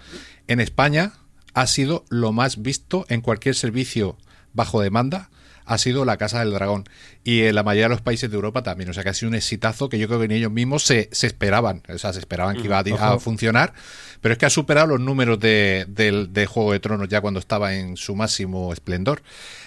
En España ha sido lo más visto en cualquier servicio bajo demanda. Ha sido la Casa del Dragón. Y en la mayoría de los países de Europa también. O sea que ha sido un exitazo que yo creo que ni ellos mismos se, se esperaban. O sea, se esperaban que iba a, funcionar. Pero es que ha superado los números de, del- de Juego de Tronos ya cuando estaba en su máximo esplendor.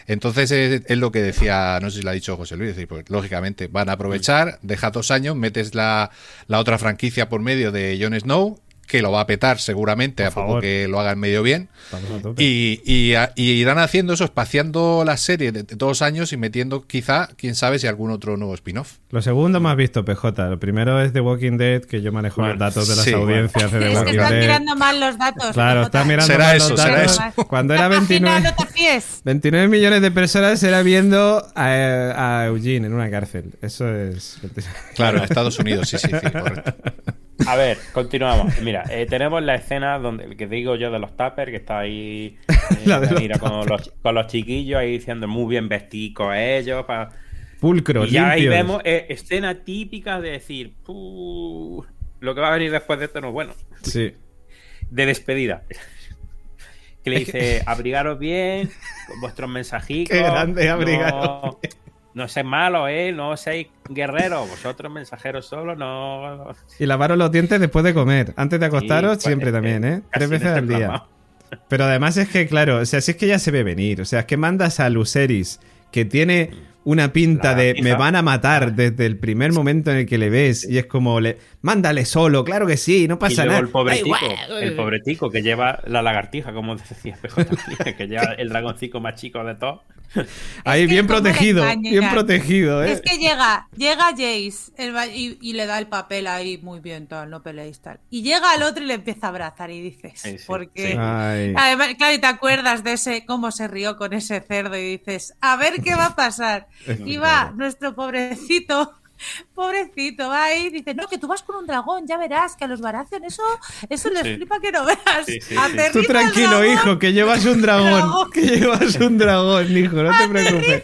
Entonces es, es lo que decía, no sé si lo ha dicho José Luis, es decir, pues, lógicamente van a aprovechar, deja dos años, metes la, la otra franquicia por medio de Jon Snow, que lo va a petar seguramente, Por a poco favor. que lo hagan medio bien. A. Y, y, a- y irán haciendo eso, espaciando la serie de, de todos los años y metiendo quizá, quién sabe, si algún otro nuevo spin-off. Lo segundo más visto, PJ. Lo primero es The Walking Dead, que yo manejo Bueno, los datos de las sí, audiencias de The Es que Walking están Dead. mirando mal los datos. Claro, PJ. está mirando Será mal eso, los será datos. eso. Cuando era La página 29, no te fíes. 29 millones de personas era viendo a, a Eugene en una cárcel. Eso es. Claro, en Estados Unidos, sí, sí, sí, correcto. A ver, continuamos. Mira, eh, tenemos la escena donde que digo yo de los tappers, que está ahí eh, La de los mira, con, los, con los chiquillos ahí diciendo muy bien vestidos ellos. pa- Pulcros, y ya ahí vemos eh, escena típica de decir, "Puh, lo que va a venir después de esto no es bueno. Sí. De despedida. Que le dice, abrigaros bien, con vuestros mensajitos. Qué grande, no- abrigaros No, seáis malos, ¿eh? No seáis guerreros. Vosotros mensajeros solos, no... Y lavaros los dientes después de comer. Antes de acostaros, Sí, pues, siempre eh, también, ¿eh? casi Tres veces en al este día. Pero además es que, claro, o sea, si es que ya se ve venir. O sea, es que mandas a Luceris, que tiene una pinta La de hija. me van a matar desde el primer momento en el que le ves. Y es como, le, mándale solo, claro que sí, no Y pasa luego nada. el pobre tico, el pobre tico que lleva la lagartija, como decía PJ, que lleva el dragoncito más chico de todos. Ahí Es que bien protegido, bien protegido, ¿eh? Es que llega, llega Jace el y, y le da el papel ahí, muy bien, tal, no peleéis tal. Y llega el otro y le empieza a abrazar y dices, Sí, sí, porque... sí. Ay. Además, claro, y te acuerdas de ese, cómo se rió con ese cerdo y dices, a ver qué va a pasar. Y va nuestro pobrecito, pobrecito, va ahí dice, no, que tú vas con un dragón, ya verás, que a los Baratheon eso, eso les Sí. flipa que no veas. Sí, sí, Tú tranquilo, dragón, hijo, que llevas un dragón. Dragón. Que llevas un dragón, hijo, no te preocupes.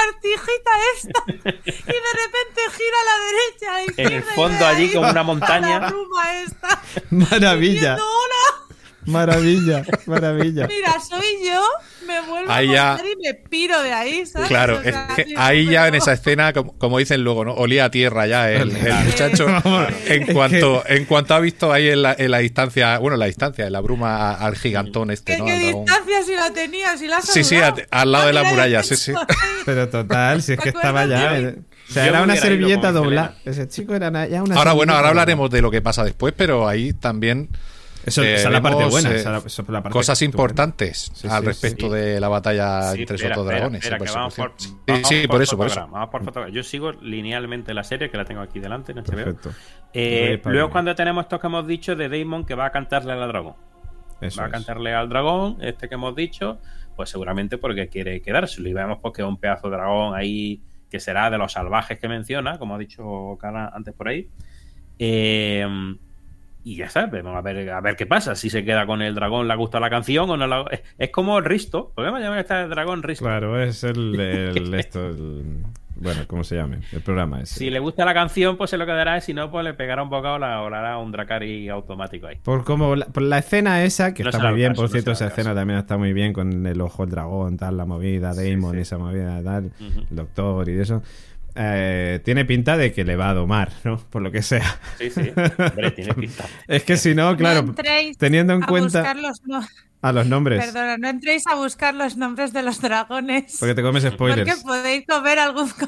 Lagartijita esta y de repente gira a la derecha. a la En el fondo allí ahí como una montaña. La esta. Maravilla, diciendo, "Hola". maravilla, maravilla. Mira, soy yo, me vuelvo Ahí a ya- y me piro de ahí, ¿sabes? Claro, O sea, es que ahí ya en esa escena, como, como dicen luego, ¿no? Olía a tierra ya el, el muchacho. En cuanto, en cuanto ha visto ahí en la, en la distancia, bueno, en la distancia, en la bruma al gigantón este, ¿Qué, ¿no? qué distancia si la tenía? Si la has Sí, sí, a- al lado de la muralla, sí, sí. Pero total, si es que ¿Te estaba ya. eh, O sea, Yo era una servilleta doblada. Ese chico era ya una Ahora, bueno, ahora hablaremos de lo que pasa después, pero ahí también Eso, eh, esa es la parte buena. eh, esa es la- eso es la parte cosas importantes Sí, al sí, respecto sí. de la batalla Sí, entre esos dos dragones. espera, en que vamos por, persecución. vamos sí, sí, por eso, por eso. vamos por fotograma. Yo sigo linealmente la serie, que la tengo aquí delante en HBO. Perfecto. Eh, luego cuando tenemos esto que hemos dicho de Damon que va a cantarle a la dragón. Eso va a es. cantarle al dragón, este que hemos dicho, pues seguramente porque quiere quedárselo. Y vemos porque es un pedazo de dragón ahí que será de los salvajes que menciona, como ha dicho Cara antes por ahí. Eh, y ya está, vamos a ver, a ver qué pasa. Si se queda con el dragón, le gusta la canción o no la- es, como el Risto. Podemos llamar a este dragón Risto. Claro, es el, el- esto, el- bueno, ¿cómo se llame? El programa ese. Si le gusta la canción, pues se lo quedará. Si no, pues le pegará un bocado o la- hará un Dracari automático ahí. Por como la, por la escena esa, que No está muy bien, caso, por no cierto, esa escena también está muy bien con el ojo del dragón, tal, la movida, Damon sí. esa movida, tal, el doctor y eso. Eh, tiene pinta de que le va a domar, ¿no? Por lo que sea. Sí, sí. Hombre, tiene pinta. Es que si no, claro, no entréis teniendo en a cuenta buscar los no- a los nombres, Perdona, no entréis a buscar los nombres de los dragones. porque te comes spoilers. Porque podéis comer algún.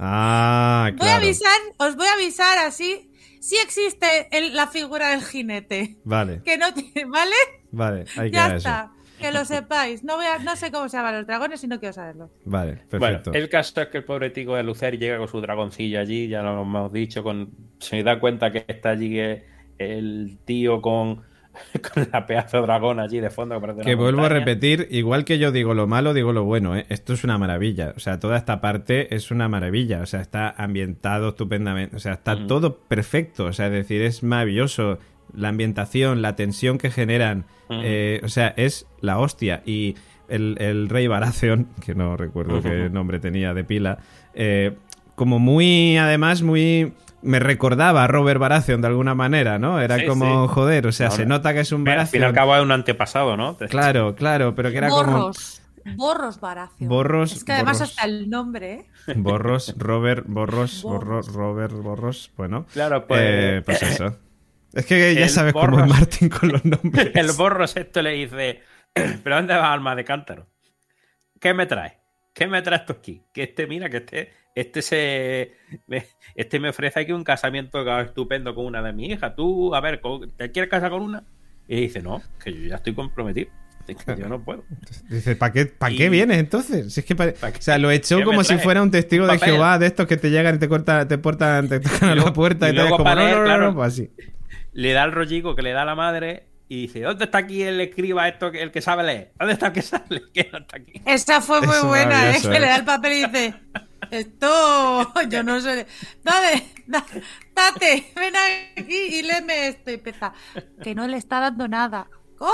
Ah, Voy a avisar, os voy a avisar así. Si existe el- la figura del jinete. Vale, Que no tiene, ¿vale? vale, ahí Ya queda eso. Que lo sepáis. No, voy a- no sé cómo se llaman los dragones y no quiero saberlo. Vale, Bueno, perfecto. el caso es que el pobre tico de Lucer llega con su dragoncillo allí, ya lo hemos dicho, con, se da cuenta que está allí el, tío con, con la pedazo de dragón allí de fondo. Que, parece Que una vuelvo a repetir, igual que yo digo lo malo, digo lo bueno, ¿eh? Esto es una maravilla. O sea, toda esta parte es una maravilla. O sea, está ambientado estupendamente. O sea, está todo perfecto. O sea, es decir, es maravilloso. La ambientación, la tensión que generan. Eh, o sea, es la hostia. Y el, el rey Baratheon, que no recuerdo qué nombre tenía de pila, eh, como muy, además, muy... Me recordaba a Robert Baratheon de alguna manera, ¿no? Era Sí, como, sí. joder, o sea, Ahora, se nota que es un Al fin y al Baratheon. cabo es un antepasado, ¿no? Claro, claro, pero que era como... Borros. Borros Baracio. Borros, Es que además borros. hasta el nombre, ¿eh? Borros, Robert, Borros, Borros, Borros. Robert, Borros. Bueno, Claro, pues. eh, pues eso. Es que ya el sabes cómo es Borros- Martin con los nombres. El borros esto le dice, ¿pero dónde vas, alma de cántaro? ¿Qué me traes? ¿Qué me traes tú aquí? Que este, mira, que este, este se, este me ofrece aquí un casamiento estupendo con una de mis hijas. Tú, a ver, ¿con- ¿te quieres casar con una? Y dice, no, que yo ya estoy comprometido. Es que yo no puedo. Dice, ¿para qué, pa' qué vienes entonces? Si es que ¿Pa'? O sea, lo echó ¿Qué como si fuera un testigo de Papel. Jehová, de estos que te llegan y te cortan, te portan, te tocan a la puerta y, y te como, no, no, no, claro. no, pues así. Le da el rollico que le da la madre y dice, ¿dónde está aquí el escriba esto, que- el que sabe leer? ¿Dónde está el que sabe leer? Que no está aquí. Esa fue muy Es buena, ¿eh? Que ¿eh? le da el papel y dice: Esto, yo no sé. Dale, da- date, ven aquí y léeme esto. Y empieza: Que no le está dando nada. ¿Cómo?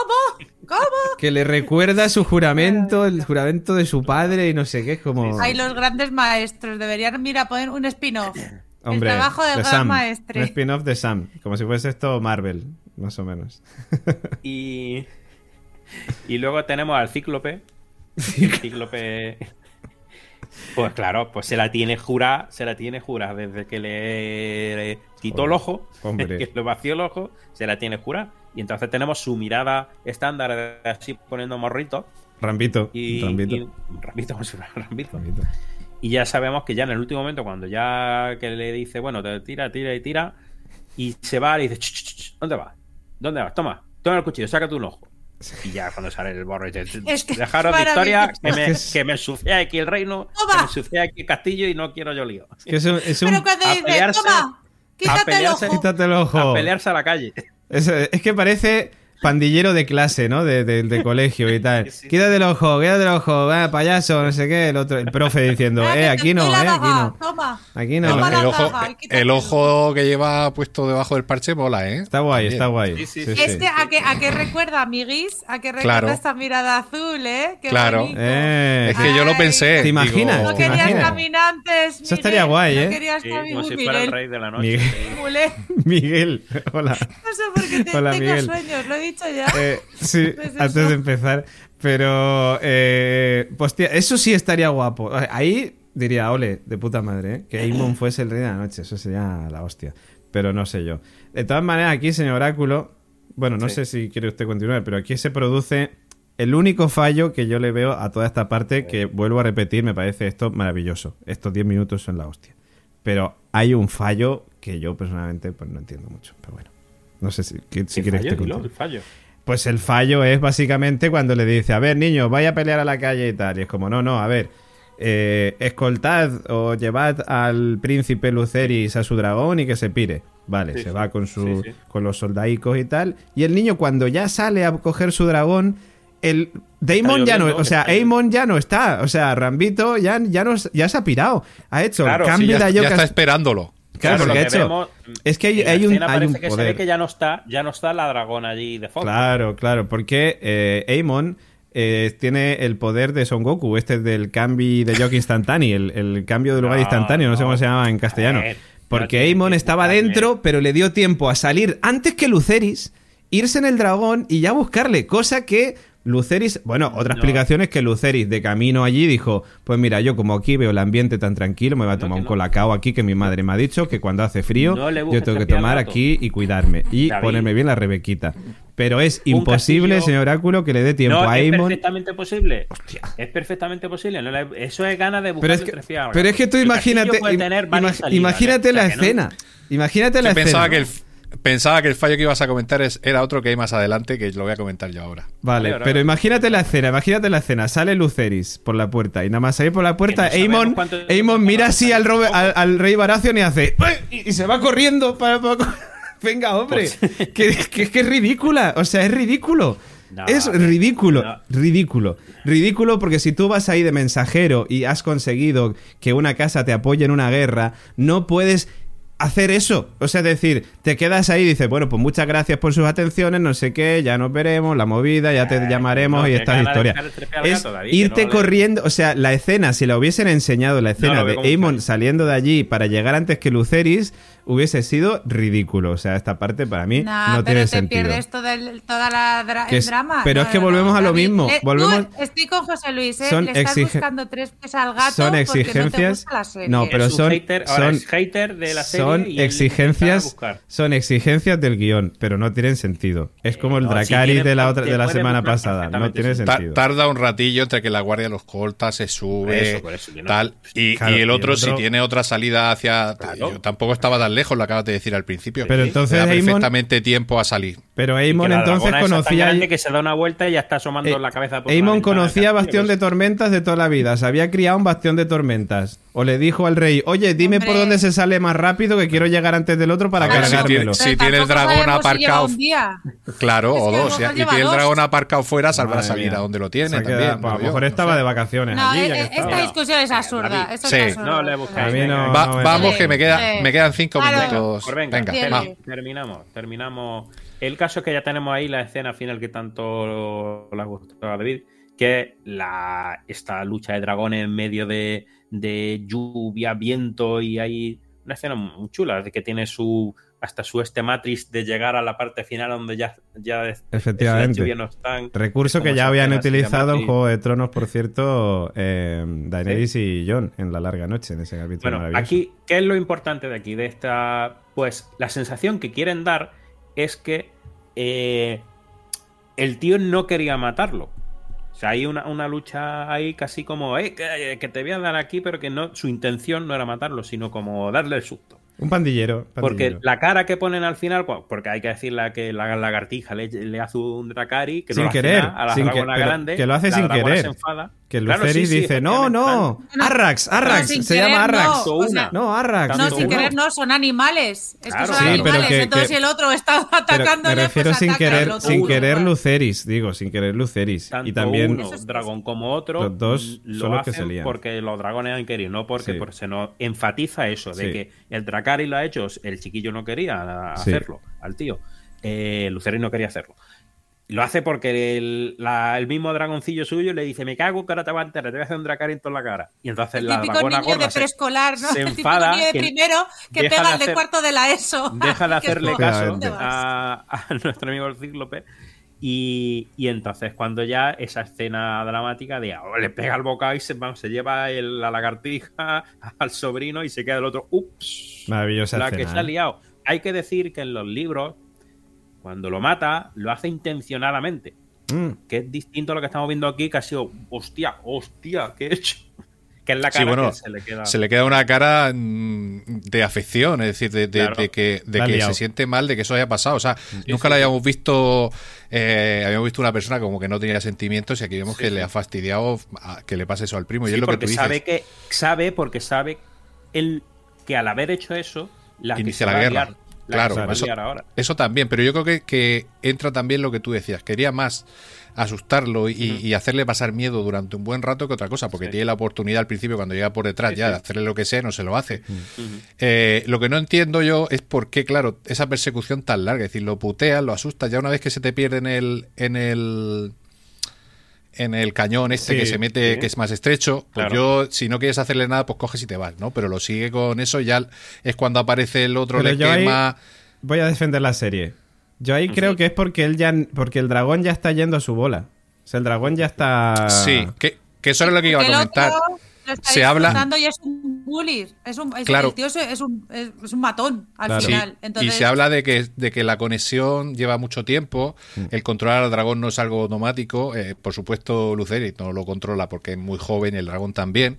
¿Cómo? Que le recuerda su juramento, el juramento de su padre y no sé qué, es como... Hay los grandes maestros. Deberían, mira, poner un spin-off. Hombre, el trabajo del de gran Sam, maestre. Un spin-off de Sam, como si fuese esto Marvel, más o menos. Y, y luego tenemos al cíclope. El cíclope. Pues claro, pues se la tiene jurada, se la tiene jurada desde que le quitó el ojo, Hombre. que le vació el ojo, se la tiene jurada. Y entonces tenemos su mirada estándar de así poniendo morrito. Rambito, Y, Rambito. y- Rambito, como si fuera Rambito. Rambito. Y ya sabemos que ya en el último momento, cuando ya que le dice, bueno, te tira, tira y tira, y se va y dice, "Ch, ch, ch, ¿dónde vas? ¿Dónde vas? Toma, toma el cuchillo, sácate un ojo. Y ya cuando sale el borro y dice, Es que dejaros de historia, que me, que me ensucia aquí el reino, Toma. que me ensucia aquí el castillo y no quiero yo lío. Es que es un... es un- Pero cuando a dice: pelearse- Toma, quítate el pelearse- ojo. Quítate el ojo. A pelearse a la calle. Es, es que parece pandillero de clase, ¿no? De, de- de colegio y tal. Sí, sí. Quítate el ojo, quítate el ojo, va, payaso, no sé qué. El otro, el profe diciendo, Ah, eh, aquí no, eh, aquí no. Toma. Aquí El, no. Toma el ojo, el ojo que lleva puesto debajo del parche mola, ¿eh? Está guay, También. está guay. Sí, sí, Sí, sí. sí. Este, ¿a qué, ¿a qué recuerda, amiguis? ¿A qué recuerda Claro. esta mirada azul, eh? Qué Claro. bonito. Eh, Es que yo lo pensé. ¿Te imaginas? digo, No ¿Te querías imaginas? caminantes. Eso estaría guay, ¿eh? No querías caminantes. como si fuera el rey de la noche. Miguel. Sí. Miguel. Miguel, hola. No sé por qué te- tengo Miguel. sueños, lo he dicho ya. Eh, sí, Pues antes de empezar. Pero, eh, hostia, eso sí estaría guapo. Ahí diría, ole, de puta madre, ¿eh? que Aemon fuese el rey de la noche. Eso sería la hostia. Pero no sé yo. De todas maneras, aquí, señor Oráculo, bueno, no Sí. sé si quiere usted continuar, pero aquí se produce el único fallo que yo le veo a toda esta parte, que vuelvo a repetir, me parece esto maravilloso. Estos 10 minutos son la hostia. Pero hay un fallo que yo personalmente pues no entiendo mucho. Pero bueno, no sé si, que- si ¿Qué quiere fallo, dilo, el fallo. Pues el fallo es básicamente cuando le dice, a ver, niño, vaya a pelear a la calle y tal. Y es como, no, no, a ver, eh, escoltad o llevad al príncipe Luceris a su dragón y que se pire. Vale, Sí, se sí. va con, su, Sí, sí. con los soldaicos y tal. Y el niño cuando ya sale a coger su dragón, el Daemon ya no, o sea, está- Aemon ya no está, o sea, Rambito ya, ya, no, ya se ha pirado. Ha hecho Claro, el sí, cambio ya, de ya está esperándolo. Claro, porque hecho- vemos, es que hay, un, hay un que se ve poder. que ya no está, ya no está la dragón allí de fondo. Claro, claro, porque eh, Aemon eh, tiene el poder de Son Goku, este del cambio de Yoke instantáneo, el, el cambio de lugar No, instantáneo, no sé cómo se llama en castellano. Ver, Porque que estaba dentro, pero le dio tiempo a salir antes que Luceris, irse en el dragón y ya buscarle, cosa que Luceris, bueno, otra No. explicación es que Luceris de camino allí dijo, pues mira, yo como aquí veo el ambiente tan tranquilo, me voy a tomar un no. colacao aquí que mi madre me ha dicho que cuando hace frío yo tengo que tomar aquí y cuidarme y David. ponerme bien la rebequita. Pero es imposible, castillo- señor Oráculo, que le dé tiempo no, a es Aemon. perfectamente posible. Es perfectamente posible. eso es ganas de buscar Pero es, que, pero es que tú imagínate, im- ima- imagínate la escena. Imagínate la Yo pensaba escena. que, el, pensaba que el fallo que ibas a comentar es, era otro que hay más adelante, que lo voy a comentar yo ahora. Vale, Vale, ahora- pero imagínate la escena, imagínate la escena. Sale Luceris por la puerta y nada más salir por la puerta, no cuánto- mira así al, Robe- al, al rey Baratheon y hace "¡Uy!", y, y se va corriendo para, para- Venga, hombre, Pues que, que, que es ridícula, o sea, es ridículo. No, es ridículo, no. ridículo. Ridículo porque si tú vas ahí de mensajero y has conseguido que una casa te apoye en una guerra, no puedes hacer eso. O sea, decir, te quedas ahí y dices, bueno, pues muchas gracias por sus atenciones, no sé qué, ya nos veremos, la movida, ya te llamaremos no, y estas historias. Es irte no corriendo, o sea, la escena, si la hubiesen enseñado, la escena de un saliendo de allí para llegar antes que Luceris, hubiese sido ridículo. O sea, esta parte para mí Nah, no pero tiene te sentido. pierdes todo el, toda la dra- el es- drama. pero es que volvemos a lo David, mismo, le- tú volvemos- estoy con José Luis, ¿eh? Son Le estás buscando tres pies al gato son exigencias- no te gusta la serie. no, pero son- hater, ahora son- es hater de la serie son y exigencias son exigencias del guion pero no tienen sentido es como el no, si Dracarys tiene- de la otra de la semana pasada no tiene sí. Ta- sentido tarda un ratillo entre que la guardia los corta, se sube, Eso, por eso, tal. Y, Claro, y el y otro, el otro- si tiene otra salida hacia. Claro. yo tampoco estaba tan lejos, lo acabas de decir al principio. Pero entonces da perfectamente tiempo a salir. pero Y la entonces tan conocía grande que se da una vuelta y ya está asomando Eh, la cabeza por conocía Bastión de pues. Tormentas de toda la vida. Se había criado un Bastión de Tormentas. O le dijo al rey, oye, dime por dónde se sale más rápido que quiero llegar antes del otro para A si cargármelo. si tiene el dragón si aparcado. Claro, o a dos. Y lleva tiene el dragón aparcado fuera, sabrá Madre salir a donde lo tiene también. pues, a lo mejor estaba de vacaciones No, allí. eh, esta discusión es absurda. Sí. No le buscáis. A mí no- Va- no me vamos, que me, queda, me quedan cinco. Minutos. Pues venga, va. Sí. terminamos, terminamos. El caso es que ya tenemos ahí la escena final que tanto le ha gustado a David, que es la, esta lucha de dragones en medio de, de lluvia, viento y hay una escena muy chula, de que tiene su hasta su este matrix de llegar a la parte final donde ya, ya Efectivamente. ya no están. Recurso que ya habían utilizado en. Juego de Tronos, por cierto, eh, Daenerys y Jon en la larga noche, en ese capítulo Bueno, maravilloso. aquí, ¿qué es lo importante de aquí? De esta. Pues la sensación que quieren dar es que eh, el tío no quería matarlo. O sea, hay una, una lucha ahí casi como, eh, que, que te voy a dar aquí, pero que no, su intención no era matarlo, sino como darle el susto. Un pandillero. Porque la cara que ponen al final, porque hay que decirle que la lagartija le, le hace un dracari, que Sin no hace querer, nada a la sin que- grande. que lo hace la sin querer. se enfada. Que Claro, Luceris sí, sí, dice, no, no, No, Arrax, Arrax, se querer, llama Arrax. no. Tanto o sea, una. No, Arrax. No, sin querer no, son animales. Es Claro. que son Sí, pero animales. que- Entonces, que- si el otro está Pero atacándole, me refiero pues sin querer, otro. sin Uno, querer. Luceris, digo, sin querer Luceris. Tanto y también uno, Eso es- dragón como otro, Los dos lo son los que se lían. porque los dragones han querido, no porque, Sí. porque se nos enfatiza eso, de Sí. que el Dracari lo ha hecho, el chiquillo no quería Sí. hacerlo, al tío. Eh, Luceris no quería hacerlo. Lo hace porque el, la- el mismo dragoncillo suyo le dice, me cago que ahora te va a enterar, te voy a hacer un Dracari en toda la cara. Y entonces El la típico dragona niño gorda de se- preescolar, ¿no? se el enfada niño de que primero que pega de al de hacer- cuarto de la ESO. deja de es hacerle caso a, a nuestro amigo el cíclope. Y, y entonces cuando ya esa escena dramática de oh, le pega el bocado y se, vamos, se lleva el- la lagartija al sobrino y se queda el otro, ups, Maravillosa la escena, que se ha ¿eh? liado. Hay que decir que en los libros, cuando lo mata, lo hace intencionadamente, Mm, que es distinto a lo que estamos viendo aquí, que ha sido, hostia, hostia, ¿qué he hecho? que es la Sí, cara bueno, que se le queda. se le queda una cara mm, de afección, es decir, de, de- Claro. de que, de La que se siente mal de que eso haya pasado. O sea, nunca lo habíamos visto, eh, habíamos visto una persona como que no tenía sentimientos y aquí vemos que le ha fastidiado a- que le pase eso al primo. y Sí, es lo que tú porque dices. sabe que sabe porque sabe él que al haber hecho eso la que Inicia se la va a guerra. liar, la Claro, eso- liar ahora. Eso también, pero yo creo que, que entra también lo que tú decías. Quería más asustarlo y, y hacerle pasar miedo durante un buen rato que otra cosa, porque Sí. tiene la oportunidad al principio, cuando llega por detrás, Sí, ya sí. de hacerle lo que sea, no se lo hace. Eh, lo que no entiendo yo es por qué, claro, esa persecución tan larga, es decir, lo puteas, lo asustas, ya una vez que se te pierde en el, en el en el cañón este Sí, que se mete, sí. que es más estrecho, pues Claro. yo, si no quieres hacerle nada, pues coges y te vas, ¿no? Pero lo sigue con eso, y ya es cuando aparece el otro, Pero le yo ahí- quema. Voy a defender la serie. Yo ahí creo Sí. que es porque él ya porque el dragón ya está yendo a su bola. O sea, el dragón ya está Sí, que, que eso era lo que iba a comentar. otro lo está Se habla- y es un bully. Es un, es- Claro. El tío es, es un, es, es un matón al Claro. Sí, final. Entonces, y se habla de que, de que la conexión lleva mucho tiempo, el controlar al dragón no es algo automático, eh, por supuesto Luceri no lo controla porque es muy joven y el dragón también,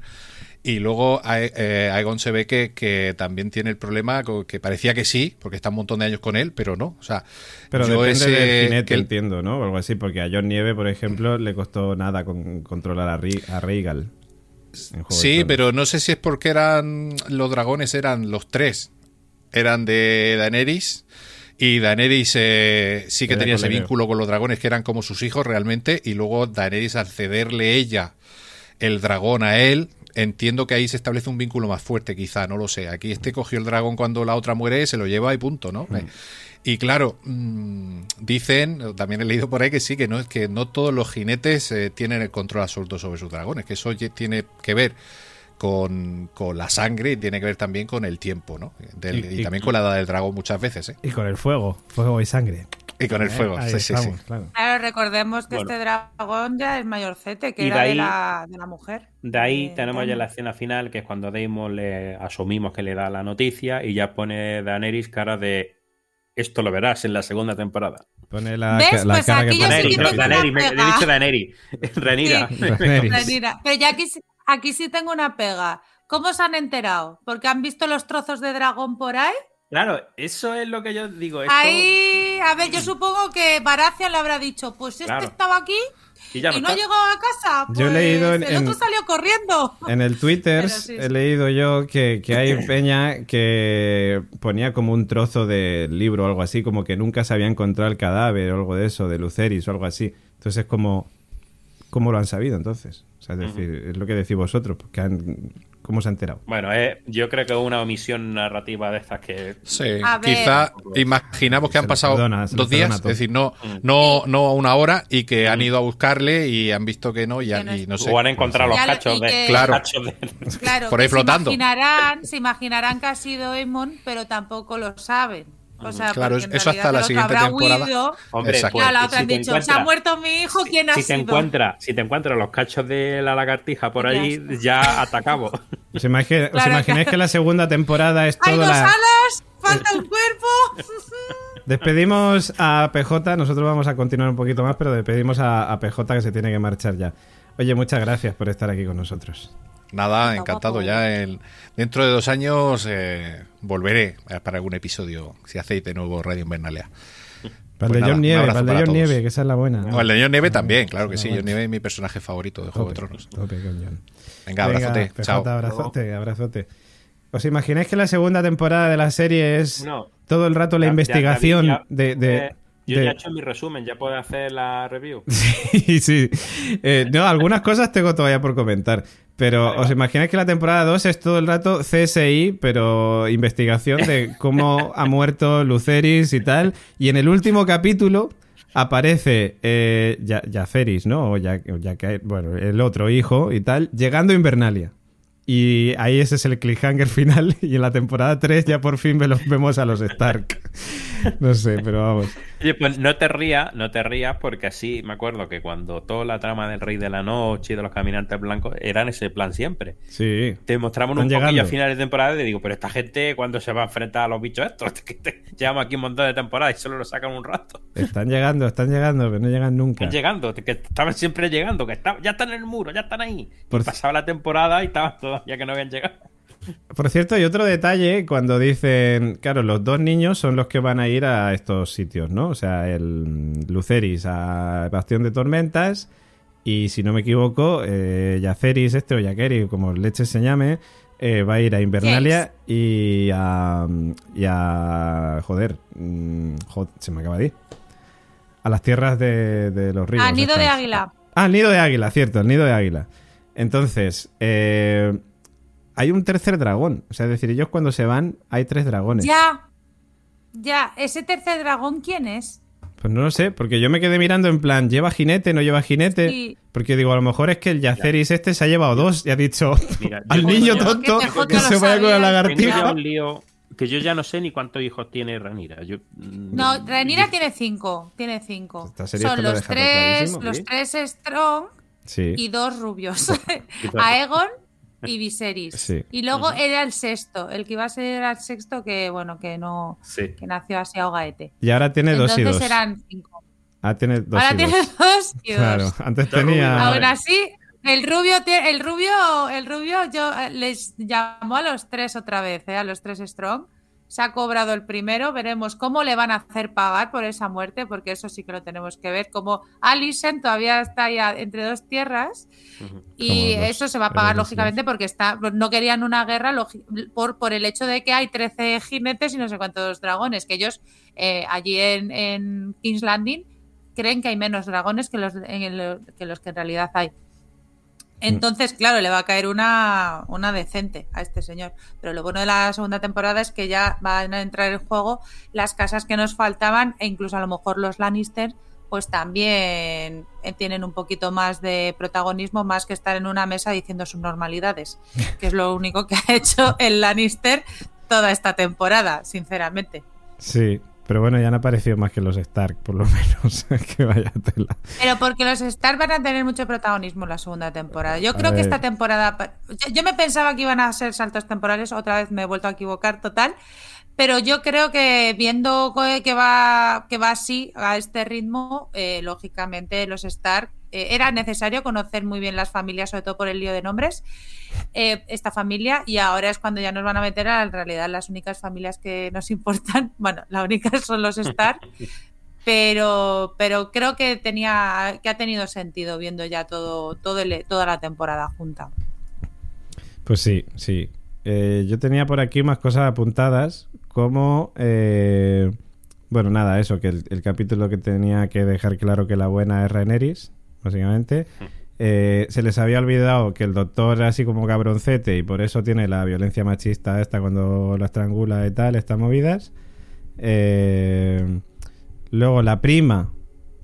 y luego eh, Aegon se ve que, que también tiene el problema, que parecía que sí, porque está un montón de años con él, pero no, o sea, Pero yo depende ese- del jinete, que el- entiendo, ¿no? O algo así, porque a John Nieve, por ejemplo, le costó nada con- controlar a, a Rhaegal. Sí, pero no sé si es porque eran los dragones eran los tres. Eran de Daenerys y Daenerys eh, sí que Era tenía ese vínculo con los dragones que eran como sus hijos realmente y luego Daenerys al cederle ella el dragón a él entiendo que ahí se establece un vínculo más fuerte quizá, no lo sé. Aquí este cogió el dragón cuando la otra muere, se lo lleva y punto, ¿no? Mm. Eh, Y claro, mm, dicen, también he leído por ahí que sí, que no es que no todos los jinetes eh, tienen el control absoluto sobre sus dragones, que eso tiene que ver con, con la sangre y tiene que ver también con el tiempo, ¿no? Del- Y- y, y- también con la edad del dragón muchas veces, ¿eh? Y con el fuego, fuego y sangre. Y con el fuego, Ahí sí, sí, estamos, sí. claro. Claro, recordemos que Bueno. este dragón ya es mayorcete, que Y era de, ahí- la, de la mujer. De ahí Eh, tenemos ya Daemon. la escena final, que es cuando Damon le asumimos que le da la noticia y ya pone Daenerys cara de esto lo verás en la segunda temporada. Pone la, ¿Ves? la Pues cara aquí que yo pone. sí me, pega. he dicho. Renira. Daenerys. Renira. Pero ya aquí, sí- aquí sí tengo una pega. ¿Cómo se han enterado? ¿Porque han visto los trozos de dragón por ahí? Claro, eso es lo que yo digo. Esto, Ahí, a ver, yo supongo que Baratheon le habrá dicho, pues este Claro. estaba aquí y ya y no está. llegó a casa. Yo he pues leído en- el otro en- salió corriendo. En el Twitter sí, he leído yo que, que hay peña que ponía como un trozo de libro o algo así, como que nunca se había encontrado el cadáver o algo de eso, de Luceris o algo así. Entonces es como... ¿Cómo lo han sabido entonces? O sea, es decir, es lo que decís vosotros, porque han, ¿cómo se ha enterado? Bueno, eh, yo creo que es una omisión narrativa de estas que. Sí, A ver. quizá imaginamos que Se han pasado perdona, dos días, es decir, no, Mm. no, no una hora y que han ido a buscarle y han visto que no y, han- no y no sé. O han encontrado los cachos y de. que- Claro. cachos de- Claro, Por ahí flotando. Se imaginarán, se imaginarán que ha sido Aemon, pero tampoco lo saben. O sea, Claro, eso hasta la siguiente temporada. huido, Hombre, la pues, otra si han dicho, se ha encuentras- muerto mi hijo, ¿quién ha si te sido? encuentras si te encuentras los cachos de la lagartija por Ya ahí está. ya atacamos ¿Os, imagi- os Claro, imagináis que la segunda temporada es Hay toda dos la... alas, falta un cuerpo. Despedimos a PJ, nosotros vamos a continuar un poquito más, pero despedimos a, a PJ que se tiene que marchar ya. Oye, muchas gracias por estar aquí con nosotros. Nada, Venga, encantado. guapo. Ya en- dentro de dos años eh, volveré para algún episodio, si hacéis de nuevo Radio Invernalia. Para Pues el Nieve, el todos. Nieve, que esa es la buena. O el de John Nieve también, claro que sí. buena. Nieve es mi personaje favorito de Juego de Tronos. tope John. Venga, abrazote. PJ, Chao. abrazote, abrazote. ¿Os imagináis que la segunda temporada de la serie es No. todo el rato la Ya- ya- investigación ya- de... de- eh, yo de- ya he hecho mi resumen ya puedes hacer la review Sí, sí. Eh, no, algunas cosas tengo todavía por comentar. Pero Vale, os imagináis que la temporada 2 es todo el rato CSI, pero investigación de cómo ha muerto Luceris y tal. Y en el último capítulo aparece eh, Yaceris, ¿no? O ya, ya que, bueno, el otro hijo y tal, llegando a Invernalia. Y ahí ese es el cliffhanger final. Y en la temporada 3 ya por fin vemos a los Stark. No sé, pero vamos. Oye, pues no te rías, no te rías, porque así me acuerdo que cuando toda la trama del Rey de la Noche y de los Caminantes Blancos eran ese plan siempre. Sí. Te mostramos un poquillo a finales de temporada y te digo, pero esta gente, cuando se va a enfrentar a los bichos estos? Llevamos aquí un montón de temporadas y solo lo sacan un rato. Están llegando, están llegando, pero no llegan nunca. Están llegando, que estaban siempre llegando, que ya están en el muro, ya están ahí. Pasaba la temporada y estaban todavía que no habían llegado. Por cierto, hay otro detalle cuando dicen, claro, los dos niños son los que van a ir a estos sitios, ¿no? O sea, el Luceris a Bastión de Tormentas y si no me equivoco, eh, Yaceris este o Yakeri, como leche se llame, eh, va a ir a Invernalia y a, y a... Joder, mm, se me acaba de ir. A las tierras de, los ríos. Al nido de águila. Ah, al nido de águila, cierto, el nido de águila. Entonces, eh, hay un tercer dragón. O sea, es decir, ellos cuando se van, hay tres dragones. Ya. Ya. ¿Ese tercer dragón quién es? Pues no lo sé, porque yo me quedé mirando en plan, ¿lleva jinete? ¿No lleva jinete? Porque digo, a lo mejor es que el Yaceris este se ha llevado dos y ha dicho al niño tonto que, se vaya con la lagartija. que yo ya no sé ni cuántos hijos tiene Ranira. Mm, no, Ranira tiene cinco. Tiene cinco. Son los tres, los tres Strong y dos rubios. Aegon y Viserys. Y luego era el sexto, el que iba a ser el sexto que, bueno, que no, que nació así ahogaete. Y ahora tiene dos y dos. Entonces eran cinco. Ahora tiene dos Ahora tiene dos y dos. Claro, antes tenía... Aún así, el rubio, el rubio, el rubio, yo eh, les llamó a los tres otra vez, ¿eh? a los tres Strong se ha cobrado el primero, veremos cómo le van a hacer pagar por esa muerte, porque eso sí que lo tenemos que ver, como Alison todavía está ya entre dos tierras y eso se va a pagar lógicamente porque está no querían una guerra por, por el hecho de que hay 13 jinetes y no sé cuántos dragones, que ellos eh, allí en, King's Landing creen que hay menos dragones que los, que los que en realidad hay. Entonces, claro, le va a caer una, una decente a este señor. Pero lo bueno de la segunda temporada es que ya van a entrar en juego las casas que nos faltaban e incluso a lo mejor los Lannister pues también eh, tienen un poquito más de protagonismo más que estar en una mesa diciendo sus normalidades, que es lo único que ha hecho el Lannister toda esta temporada, sinceramente. Sí, pero bueno, ya han aparecido más que los Stark, por lo menos. que vaya tela. Pero porque los Stark van a tener mucho protagonismo en la segunda temporada. Yo creo que esta temporada. Yo me pensaba que iban a ser saltos temporales, otra vez me he vuelto a equivocar total. Pero yo creo que viendo que va, que va así, a este ritmo, eh, lógicamente los Stark eh, era necesario conocer muy bien las familias, sobre todo por el lío de nombres, eh, esta familia, y ahora es cuando ya nos van a meter a en realidad las únicas familias que nos importan. Bueno, las únicas son los Stark, pero, pero creo que tenía, que ha tenido sentido viendo ya todo, todo toda la temporada junta. Pues sí, sí. yo tenía por aquí más cosas apuntadas como... Eh, bueno, nada, eso, que el, capítulo que tenía que dejar claro que la buena es Rhaenerys, básicamente. Eh, se les había olvidado que el doctor era así como cabroncete y por eso tiene la violencia machista esta cuando la estrangula y tal, estas movidas. Eh, luego la prima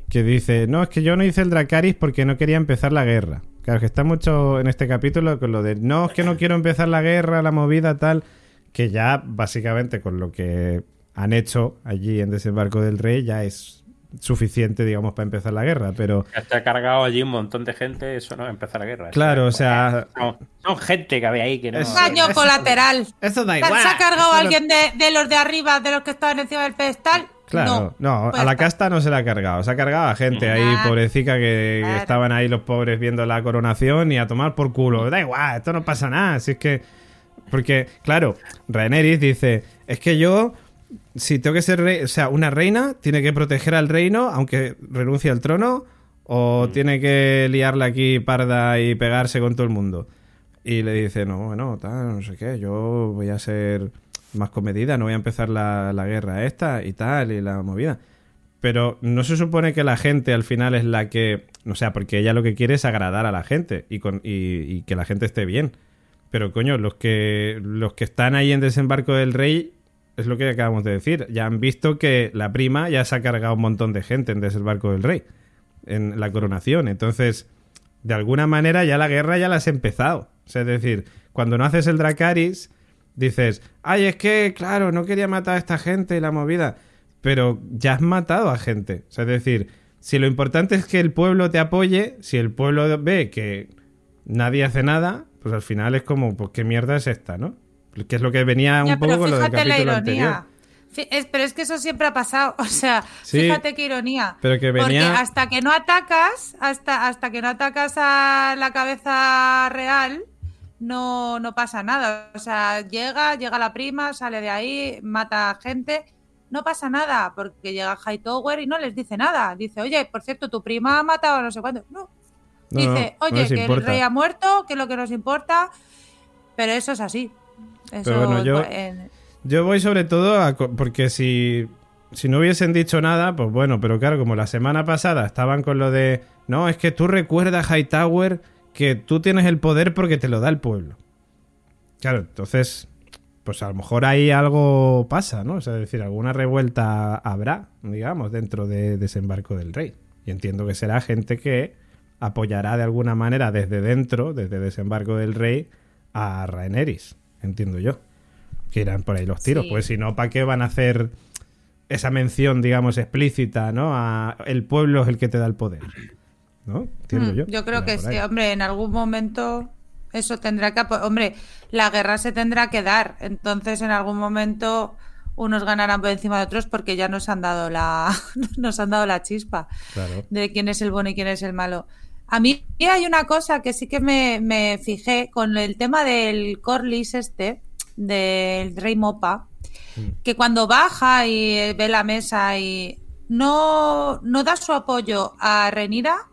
que dice, no, es que yo no hice el Dracaris porque no quería empezar la guerra. Claro, que está mucho en este capítulo con lo de, no, es que no quiero empezar la guerra, la movida, tal que ya básicamente con lo que han hecho allí en Desembarco del Rey ya es suficiente, digamos, para empezar la guerra, pero... Se ha cargado allí un montón de gente, eso no empezar la guerra. Claro, o sea... Son, gente que había ahí que no... Es daño colateral. Eso da igual. ¿Se ha cargado alguien de, los de arriba, de los que estaban encima del pedestal? Claro, no, pues a la casta no se la ha cargado, se ha cargado a gente ahí, pobrecita, que, que, estaban ahí los pobres viendo la coronación y a tomar por culo. Da igual, esto no pasa nada, si es que porque, claro, Rhaenerys dice, es que yo, si tengo que ser rey, o sea, una reina tiene que proteger al reino, aunque renuncie al trono, o mm. tiene que liarla aquí parda y pegarse con todo el mundo. Y le dice, no, bueno, tal, no sé qué, yo voy a ser más comedida, no voy a empezar la, guerra esta y tal, y la movida. Pero no se supone que la gente al final es la que. O sea, porque ella lo que quiere es agradar a la gente y, con, y que la gente esté bien. Pero coño, los que, los que están ahí en desembarco del rey, es lo que acabamos de decir, ya han visto que la prima ya se ha cargado un montón de gente en desembarco del rey, en la coronación. Entonces, de alguna manera ya la guerra ya la has empezado. Es decir, cuando no haces el Dracaris, dices, ay, es que, claro, no quería matar a esta gente y la movida. Pero ya has matado a gente. Es decir, si lo importante es que el pueblo te apoye, si el pueblo ve que nadie hace nada, pues al final es como, pues qué mierda es esta, ¿no? Que es lo que venía un Ya, poco con lo del fíjate la capítulo ironía. anterior. Es- pero es que eso siempre ha pasado. O sea, Sí, fíjate qué ironía. pero que venía- Porque hasta que no atacas, hasta, hasta que no atacas a la cabeza real, no, no pasa nada. O sea, llega, llega la prima, sale de ahí, mata a gente. No pasa nada, porque llega Hightower y no les dice nada. Dice, oye, por cierto, tu prima ha matado a no sé cuánto. No. No, Dice, no oye, que el rey ha muerto, que es lo que nos importa. Pero eso es así. Eso, Pero bueno, yo- en- Yo voy sobre todo a porque si, si no hubiesen dicho nada, pues bueno, pero claro, como la semana pasada estaban con lo de, no, es que tú recuerdas, Hightower, que tú tienes el poder porque te lo da el pueblo. Claro, entonces, pues a lo mejor ahí algo pasa, ¿no? O sea, es decir, alguna revuelta habrá, digamos, dentro de Desembarco del Rey. Y entiendo que será gente que apoyará de alguna manera desde dentro, desde Desembarco del Rey, a Rhaenerys, entiendo yo. Que irán por ahí los tiros. Sí. Pues si no, ¿para qué van a hacer esa mención, digamos, explícita, ¿no? A el pueblo es el que te da el poder. ¿No? Entiendo Mm, yo. Yo creo que sí, hombre, en algún momento eso tendrá que... Hombre, la guerra se tendrá que dar, entonces en algún momento unos ganarán por encima de otros porque ya nos han dado la, nos han dado la chispa Claro. de quién es el bueno y quién es el malo. A mí hay una cosa que sí que me, me fijé con el tema del Corlys este, del Rey Mopa, que cuando baja y ve la mesa y no, no da su apoyo a Renira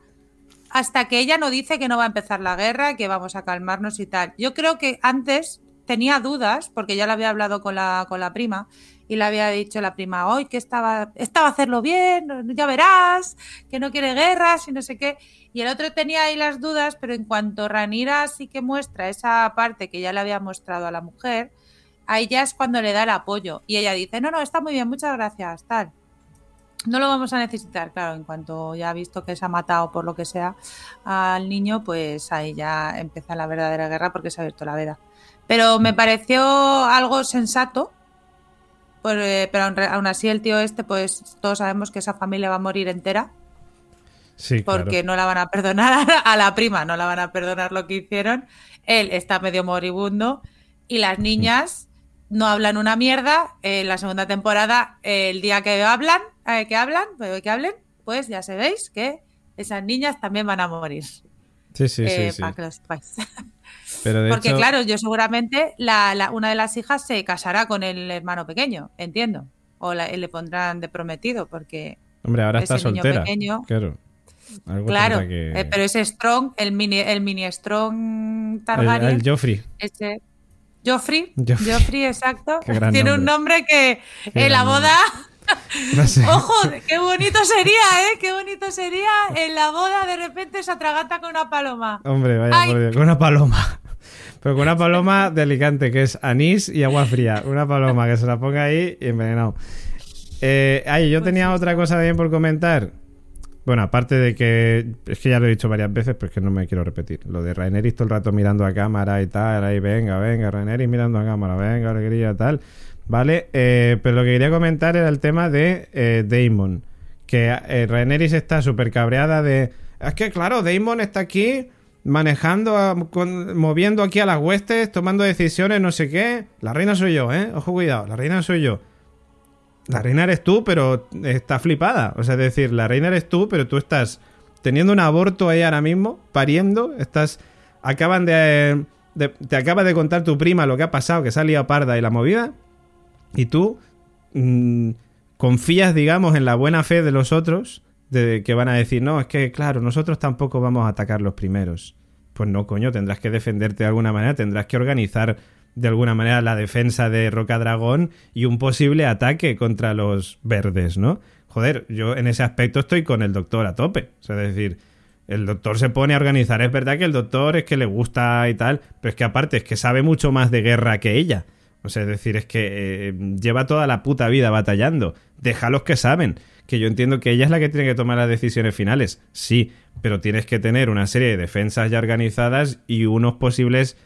hasta que ella no dice que no va a empezar la guerra, que vamos a calmarnos y tal. Yo creo que antes tenía dudas, porque ya le había hablado con la, con la prima, y le había dicho la prima, hoy que estaba, estaba a hacerlo bien, ya verás, que no quiere guerras y no sé qué. Y el otro tenía ahí las dudas, pero en cuanto Ranira sí que muestra esa parte que ya le había mostrado a la mujer, ahí ya es cuando le da el apoyo. Y ella dice, no, no, está muy bien, muchas gracias, tal. No lo vamos a necesitar, claro, en cuanto ya ha visto que se ha matado por lo que sea al niño, pues ahí ya empieza la verdadera guerra porque se ha abierto la veda. Pero me pareció algo sensato, por, eh, pero aún así el tío este, pues todos sabemos que esa familia va a morir entera Sí, claro. porque no la van a perdonar a la prima, no la van a perdonar lo que hicieron. Él está medio moribundo y las niñas no hablan una mierda. En la segunda temporada, eh, el día que hablan, eh, que hablan, eh, que hablen, pues ya sabéis que esas niñas también van a morir. Sí, sí, Eh, sí. sí. Para que lo sepáis. Pero de Porque hecho, claro, yo seguramente la, la- una de las hijas se casará con el hermano pequeño, entiendo. O la- le pondrán de prometido, porque hombre, ahora está soltera. pequeño- Claro. Algo Claro, que- eh, pero ese Strong, el mini, el mini Strong Targaryen, el Joffrey. ese Joffrey, Joffrey. Joffrey, exacto, tiene un nombre que en la boda, No sé. ojo, qué bonito sería, ¿eh? Qué bonito sería en la boda de repente se atraganta con una paloma. Hombre, vaya Ay. por Dios, con una paloma. Pero con una paloma de Alicante, que es anís y agua fría. Una paloma que se la ponga ahí y envenenado. Eh, ay, yo tenía otra cosa también por comentar. Bueno, aparte de que. Es que ya lo he dicho varias veces, pero es que no me quiero repetir. Lo de Raineris todo el rato mirando a cámara y tal. Ahí, venga, venga, Raineris mirando a cámara, venga, alegría, tal. Vale, eh, pero lo que quería comentar era el tema de eh, Damon. Que eh, Rhaenerys está súper cabreada de. Es que, claro, Damon está aquí manejando, con- moviendo aquí a las huestes, tomando decisiones, no sé qué. La reina soy yo, ¿eh? Ojo, cuidado, la reina soy yo. La reina eres tú, pero está flipada. O sea, es decir, la reina eres tú, pero tú estás teniendo un aborto ahí ahora mismo, pariendo, estás. Acaban de. te acaba de contar tu prima lo que ha pasado, que se ha liado parda y la movida. Y tú mm, confías, digamos, en la buena fe de los otros, de que van a decir, no, es que, claro, nosotros tampoco vamos a atacar los primeros. Pues no, coño, tendrás que defenderte de alguna manera, tendrás que organizar de alguna manera la defensa de Roca Dragón y un posible ataque contra los verdes, ¿no? Joder, yo en ese aspecto estoy con el doctor a tope. O sea, es decir, el doctor se pone a organizar. Es verdad que el doctor es que le gusta y tal, pero es que aparte es que sabe mucho más de guerra que ella. O sea, es decir, es que eh, lleva toda la puta vida batallando. Déjalos que saben. Que yo entiendo que ella es la que tiene que tomar las decisiones finales. Sí, pero tienes que tener una serie de defensas ya organizadas y unos posibles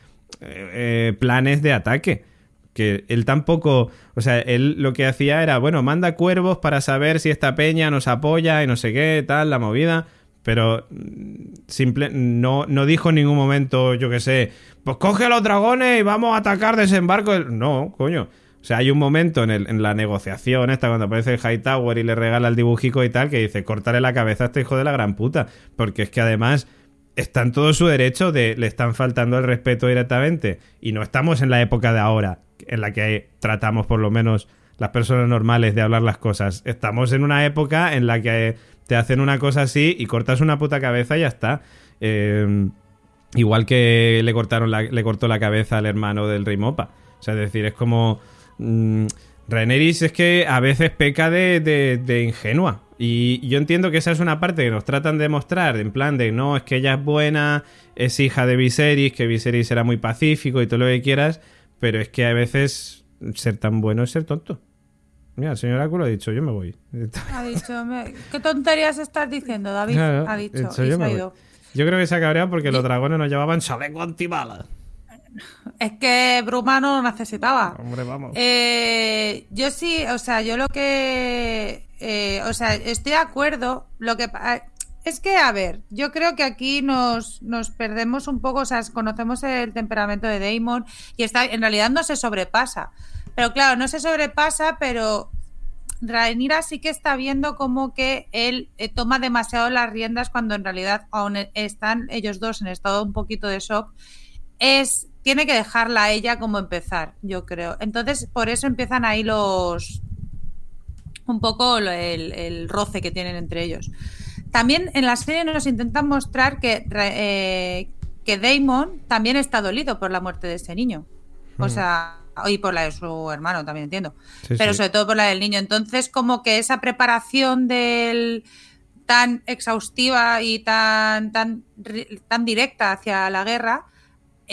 eh, planes de ataque. Que él tampoco, o sea, él lo que hacía era, bueno, manda cuervos para saber si esta peña nos apoya y no sé qué, tal, la movida. Pero mm, simple, no, no dijo en ningún momento, yo qué sé, pues coge a los dragones y vamos a atacar desembarco. No, coño. O sea, hay un momento en, el, en la negociación esta, cuando aparece el Hightower y le regala el dibujico y tal, que dice, cortarle la cabeza a este hijo de la gran puta. Porque es que además está en todo su derecho de le están faltando el respeto directamente. Y no estamos en la época de ahora, en la que tratamos por lo menos las personas normales de hablar las cosas. Estamos en una época en la que te hacen una cosa así y cortas una puta cabeza y ya está. Eh, igual que le cortaron la, le cortó la cabeza al hermano del rey Mopa. O sea, es decir, es como... Mm, Rhaenyra es que a veces peca de, de ingenua. Y yo entiendo que esa es una parte que nos tratan de mostrar, en plan de no, es que ella es buena, es hija de Viserys, que Viserys era muy pacífico y todo lo que quieras, pero es que a veces ser tan bueno es ser tonto. Mira, el señor Áculo ha dicho, yo me voy. Ha dicho, me- ¿qué tonterías estás diciendo, David? Claro, ha dicho, dicho, y yo se me ha voy. ido. Yo creo que se ha cabreado porque los dragones nos llevaban chaleco antibalas. Es que Bruma no lo necesitaba. Hombre, vamos. Eh, yo sí, o sea, yo lo que. Eh, o sea, estoy de acuerdo. Lo que. pa- Es que, a ver, yo creo que aquí nos, nos perdemos un poco, o sea, conocemos el temperamento de Damon y está, en realidad no se sobrepasa. Pero claro, no se sobrepasa, pero Rhaenyra sí que está viendo como que él eh, toma demasiado las riendas cuando en realidad aún están ellos dos en estado un poquito de shock. Es, tiene que dejarla a ella como empezar, yo creo. Entonces, por eso empiezan ahí los. Un poco el, el roce que tienen entre ellos. También en la serie nos intentan mostrar que, eh, que Damon también está dolido por la muerte de ese niño. O Hmm. sea, y por la de su hermano, también entiendo. Sí, pero sí. sobre todo por la del niño. Entonces, como que esa preparación del tan exhaustiva y tan, tan, tan directa hacia la guerra,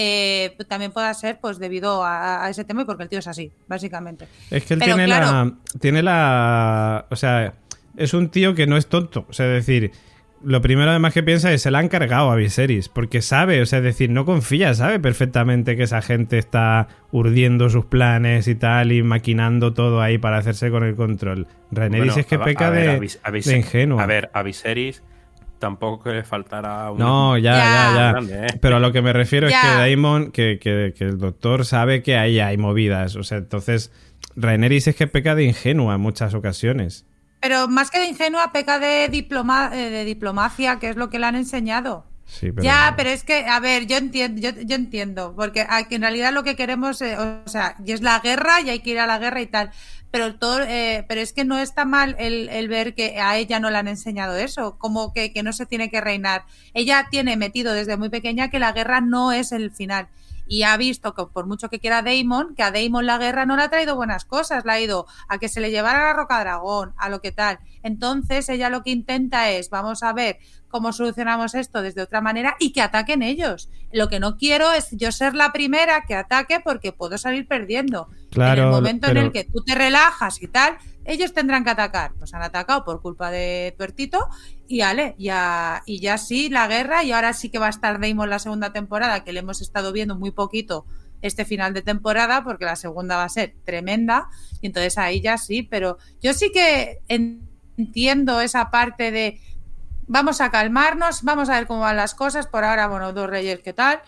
eh, también pueda ser pues debido a, a ese tema y porque el tío es así, básicamente. Es que él Pero tiene la. Tiene la. O sea, es un tío que no es tonto. O sea, es decir, lo primero además que piensa es se la han cargado a Viserys. Porque sabe, o sea, es decir, no confía, sabe perfectamente que esa gente está urdiendo sus planes y tal y maquinando todo ahí para hacerse con el control. Rhaenyra Bueno, es que a- peca a ver, de, a de ingenuo. A ver, a Viserys tampoco que le faltará un. No, ya, ya, Ya. ya. Grande, ¿eh? Pero a lo que me refiero Ya. es que Daemon, que, que- que el doctor sabe que ahí hay movidas. O sea, entonces, Rhaenyra es que peca de ingenua en muchas ocasiones. Pero más que de ingenua, peca de, diploma, eh, de diplomacia, que es lo que le han enseñado. Sí, pero... Ya, pero es que, a ver, yo entiendo, yo, yo entiendo, porque aquí en realidad lo que queremos, eh, o sea, y es la guerra y hay que ir a la guerra y tal, pero todo, eh, pero es que no está mal el, el ver que a ella no le han enseñado eso, como que, que no se tiene que reinar. Ella tiene metido desde muy pequeña que la guerra no es el final. Y ha visto que por mucho que quiera Damon, que a Damon la guerra no le ha traído buenas cosas, la ha ido a que se le llevara la roca dragón, a lo que tal. Entonces ella lo que intenta es, vamos a ver cómo solucionamos esto desde otra manera y que ataquen ellos. Lo que no quiero es yo ser la primera que ataque porque puedo salir perdiendo. Claro, en el momento pero- en el que tú te relajas y tal, ellos tendrán que atacar. Pues han atacado por culpa de Tuertito y ale, ya, y ya sí, la guerra, y ahora sí que va a estar Damon la segunda temporada, que le hemos estado viendo muy poquito este final de temporada, porque la segunda va a ser tremenda, y entonces ahí ya sí, pero yo sí que en- entiendo esa parte de vamos a calmarnos, vamos a ver cómo van las cosas, por ahora, bueno, dos reyes, ¿qué tal?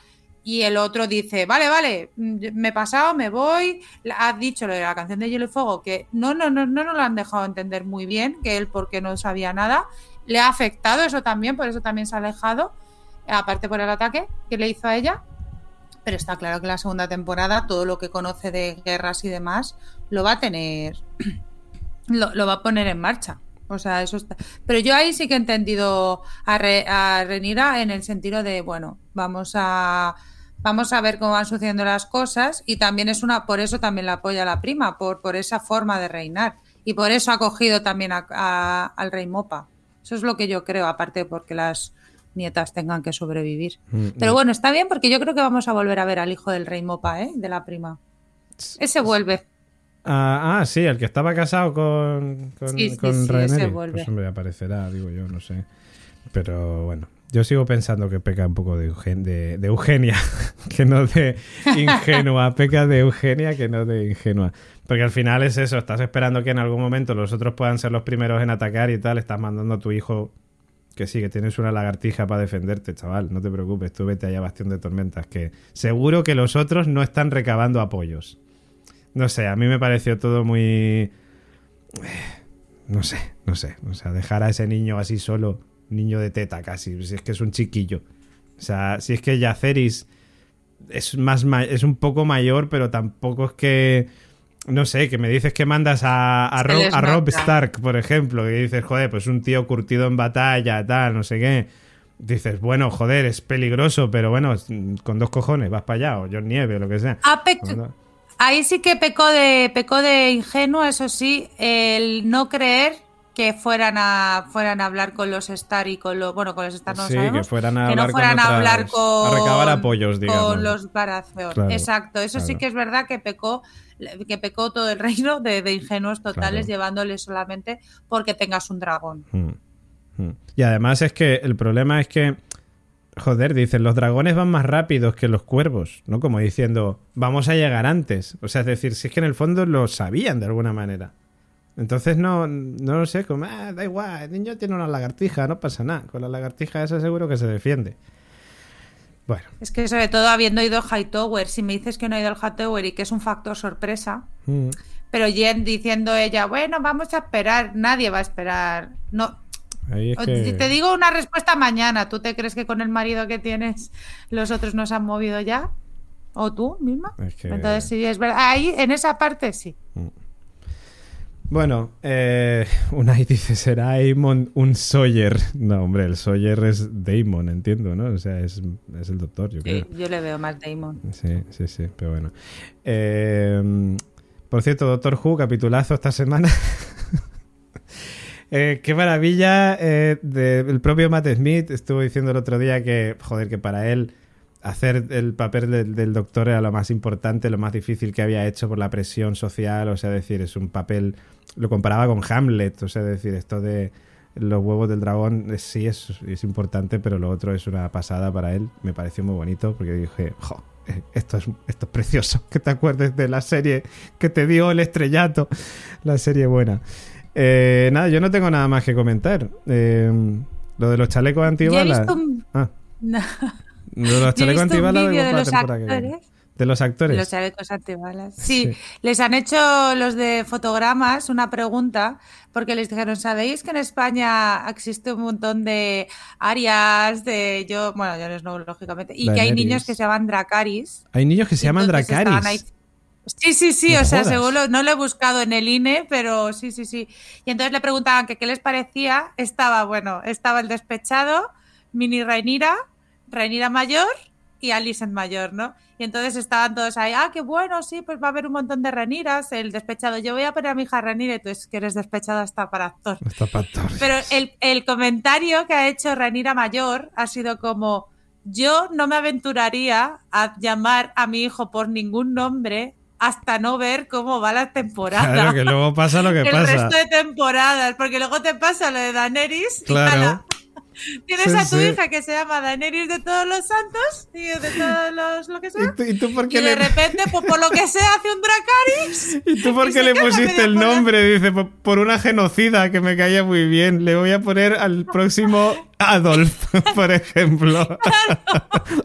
Y el otro dice, vale, vale, mm, me he pasado, me voy. Has dicho lo de la canción de Hielo y Fuego, que no, no, no, no nos lo han dejado entender muy bien, que él porque no sabía nada. Le ha afectado eso también, por eso también se ha alejado, aparte por el ataque que le hizo a ella. Pero está claro que la segunda temporada, todo lo que conoce de guerras y demás, lo va a tener, lo, lo va a poner en marcha. O sea, eso está. Pero yo ahí sí que he entendido a, Re- a Renira en el sentido de, bueno, vamos a vamos a ver cómo van sucediendo las cosas y también es una, por eso también la apoya la prima, por, por esa forma de reinar. Y por eso ha cogido también a- a- al rey Mopa. Eso es lo que yo creo, aparte porque las nietas tengan que sobrevivir. Mm, Pero mm. bueno, está bien porque yo creo que vamos a volver a ver al hijo del rey Mopa, ¿eh? De la prima. Ese vuelve. Ah, ah, sí, el que estaba casado con, con, Sí, sí, con sí, ese Rhaenyra. vuelve. Pues hombre, aparecerá, digo yo, no sé. Pero bueno. Yo sigo pensando que peca un poco de, Eugen- de- de Eugenia, que no de ingenua. Peca de Eugenia que no de ingenua. Porque al final es eso, estás esperando que en algún momento los otros puedan ser los primeros en atacar y tal. Estás mandando a tu hijo que sí, que tienes una lagartija para defenderte, chaval. No te preocupes, tú vete allá a Bastión de Tormentas, que seguro que los otros no están recabando apoyos. No sé, a mí me pareció todo muy... No sé, no sé. O sea, dejar a ese niño así solo, niño de teta casi, si es que es un chiquillo. O sea, si es que Yaceris es más es un poco mayor, pero tampoco es que no sé, que me dices que mandas a, a, Rob, a. Stark, por ejemplo, que dices, joder, pues un tío curtido en batalla, tal, no sé qué. Dices, bueno, joder, es peligroso, pero bueno, con dos cojones, vas para allá, o John Nieve, o lo que sea. Ahí sí que pecó de, pecó de ingenuo, eso sí, el no creer que fueran a fueran a hablar con los Star y con los bueno con los Star no sí, sabemos, que fueran a que no fueran con a hablar con a recabar apoyos, digamos. con los Baratheon. Claro, Exacto, eso sí que es verdad que pecó que pecó todo el reino de, de ingenuos totales Claro. llevándoles solamente porque tengas un dragón. Hmm. Hmm. Y además es que el problema es que, joder, dicen, los dragones van más rápidos que los cuervos, ¿no? Como diciendo, vamos a llegar antes. O sea, es decir, si es que en el fondo lo sabían de alguna manera. Entonces no, no lo sé, como, "Ah, da igual, el niño tiene una lagartija, no pasa nada. Con la lagartija esa seguro que se defiende. Bueno, Es que sobre todo habiendo ido a Hightower, si me dices que no ha ido al Hightower y que es un factor sorpresa, mm, pero Jen diciendo ella, bueno, vamos a esperar, nadie va a esperar. No, es. Te digo una respuesta mañana. ¿Tú te crees que con el marido que tienes los otros no se han movido ya? ¿O tú misma? Es que- Entonces sí, es verdad. Ahí, en esa parte sí. Bueno, eh, Unai dice, ¿será Aemon un Sawyer? No, hombre, el Sawyer es Damon, entiendo, ¿no? O sea, es, es el doctor, yo creo. Yo le veo más Damon. Sí, sí, sí, pero bueno. Eh, por cierto, Doctor Who, capitulazo esta semana. Eh, qué maravilla eh, del propio Matt Smith. Estuvo diciendo el otro día que, joder, que para él hacer el papel del, del doctor era lo más importante, lo más difícil que había hecho por la presión social. O sea, decir, es un papel. Lo comparaba con Hamlet. O sea, decir, esto de los huevos del dragón eh, sí es, es importante, pero lo otro es una pasada para él. Me pareció muy bonito porque dije, jo, eh, esto es, esto es precioso. Que te acuerdes de la serie que te dio el estrellato. La serie buena. Eh, nada, yo no tengo nada más que comentar. Eh, lo de los chalecos antibalas. visto Ah, no, de los chalecos antibalas de los actores. De los actores. Los chalecos antibalas. Sí, Sí. les han hecho los de fotogramas una pregunta porque les dijeron, ¿sabéis que en España existe un montón de áreas de yo, bueno, yo no lógicamente, y que hay niños que se llaman Dracaris? Hay niños que se llaman Dracaris. Sí, sí, sí, No o sea, seguro, no lo he buscado en el INE, pero sí, sí, sí. Y entonces le preguntaban que qué les parecía. Estaba, bueno, estaba el despechado, Mini Rhaenyra, Rhaenyra mayor y Alicent mayor, ¿no? Y entonces estaban todos ahí, ah, qué bueno, sí, pues va a haber un montón de Rhaenyras, el despechado. Yo voy a poner a mi hija Rhaenyra y tú es que eres despechado hasta para actor. Está para Torres. Pero el, el comentario que ha hecho Ranira Mayor ha sido como, yo no me aventuraría a llamar a mi hijo por ningún nombre hasta no ver cómo va la temporada. Claro, que luego pasa lo que el pasa. resto de temporadas, porque luego te pasa lo de Daenerys. y Claro. ala, Tienes Sí, a tu sí. hija que se llama Daenerys de todos los santos y de todos los lo que sea. ¿Y tú, y tú por Y qué de le, repente, pues por lo que sea, hace un Dracaris. ¿y tú por qué le pusiste el nombre? Dice, por, por una genocida que me caía muy bien. Le voy a poner al próximo Adolf, por ejemplo.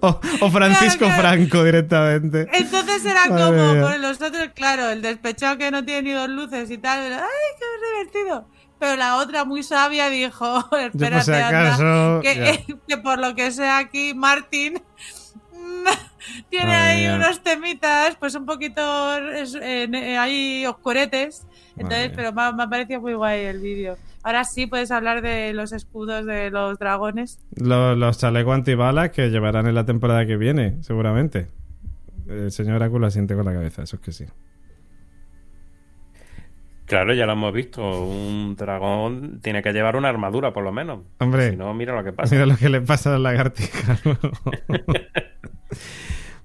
o, o Francisco Claro, claro. Franco directamente. Entonces era Madre como, por los otros, claro, el despechado que no tiene ni dos luces y tal, ¡ay, qué divertido! Pero la otra muy sabia dijo, espérate, si anda, que, que por lo que sea aquí, Martín tiene Madre ahí mía. unos temitas, pues un poquito eh, ahí oscuretes. Entonces, pero me, ha- me ha parecido muy guay el vídeo. Ahora sí puedes hablar de los escudos de los dragones. Los, los chalecos antibalas que llevarán en la temporada que viene, seguramente. El señor Áculo asiente con la cabeza, eso es que sí. Claro, ya lo hemos visto. Un dragón tiene que llevar una armadura, por lo menos. Hombre. Si no, mira lo que pasa. Mira lo que le pasa a la lagartija.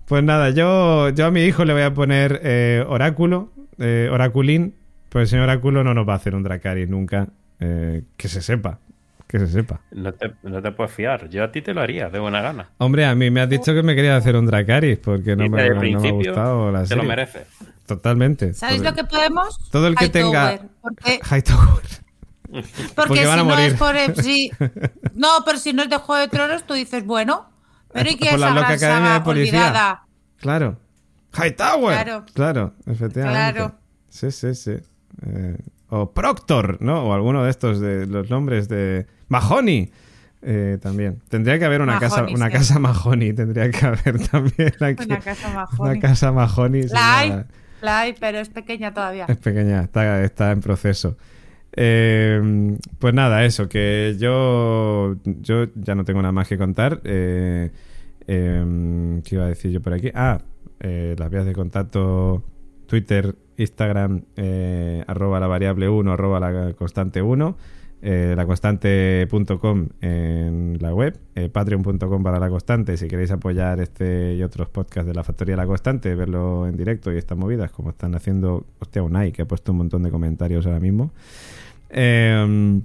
pues nada, yo, yo a mi hijo le voy a poner eh, oráculo, eh, oraculín, pues el señor oráculo no nos va a hacer un Dracarys nunca, eh, que se sepa. que se sepa. No te, no te puedes fiar. Yo a ti te lo haría, de buena gana. Hombre, a mí me has dicho que me querías hacer un Dracaris porque no, me, no me ha gustado la Te serie. lo mereces. Totalmente. ¿Sabéis lo que podemos? Todo el que tenga- Hightower, Porque, Hightower. porque, Porque van a si no morir. es por. el-. No, pero si no es de Juego de Tronos, tú dices, bueno. Pero ¿y qué Por la loca academia de policía. olvidada? Claro. Hightower. Claro. Claro, efectivamente. Claro. Sí, sí, sí. Eh, o Proctor, ¿no? O alguno de estos de los nombres de Mahoney. eh, también. Tendría que haber una Mahoney, casa, una sí. casa Mahoney, tendría que haber también aquí. Una casa Mahoney. Una casa Mahoney. La hay, pero es pequeña todavía. Es pequeña, está, en proceso. Eh, pues nada, eso, que yo, yo ya no tengo nada más que contar. Eh, eh, ¿Qué iba a decir yo por aquí? Ah, eh, las vías de contacto, Twitter, Instagram, arroba la variable 1, arroba la constante 1, eh, laconstante.com en la web, eh, patreon.com para la constante, si queréis apoyar este y otros podcasts de la Factoría La Constante, verlo en directo y estas movidas, como están haciendo, hostia, Unai, que ha puesto un montón de comentarios ahora mismo. Eh,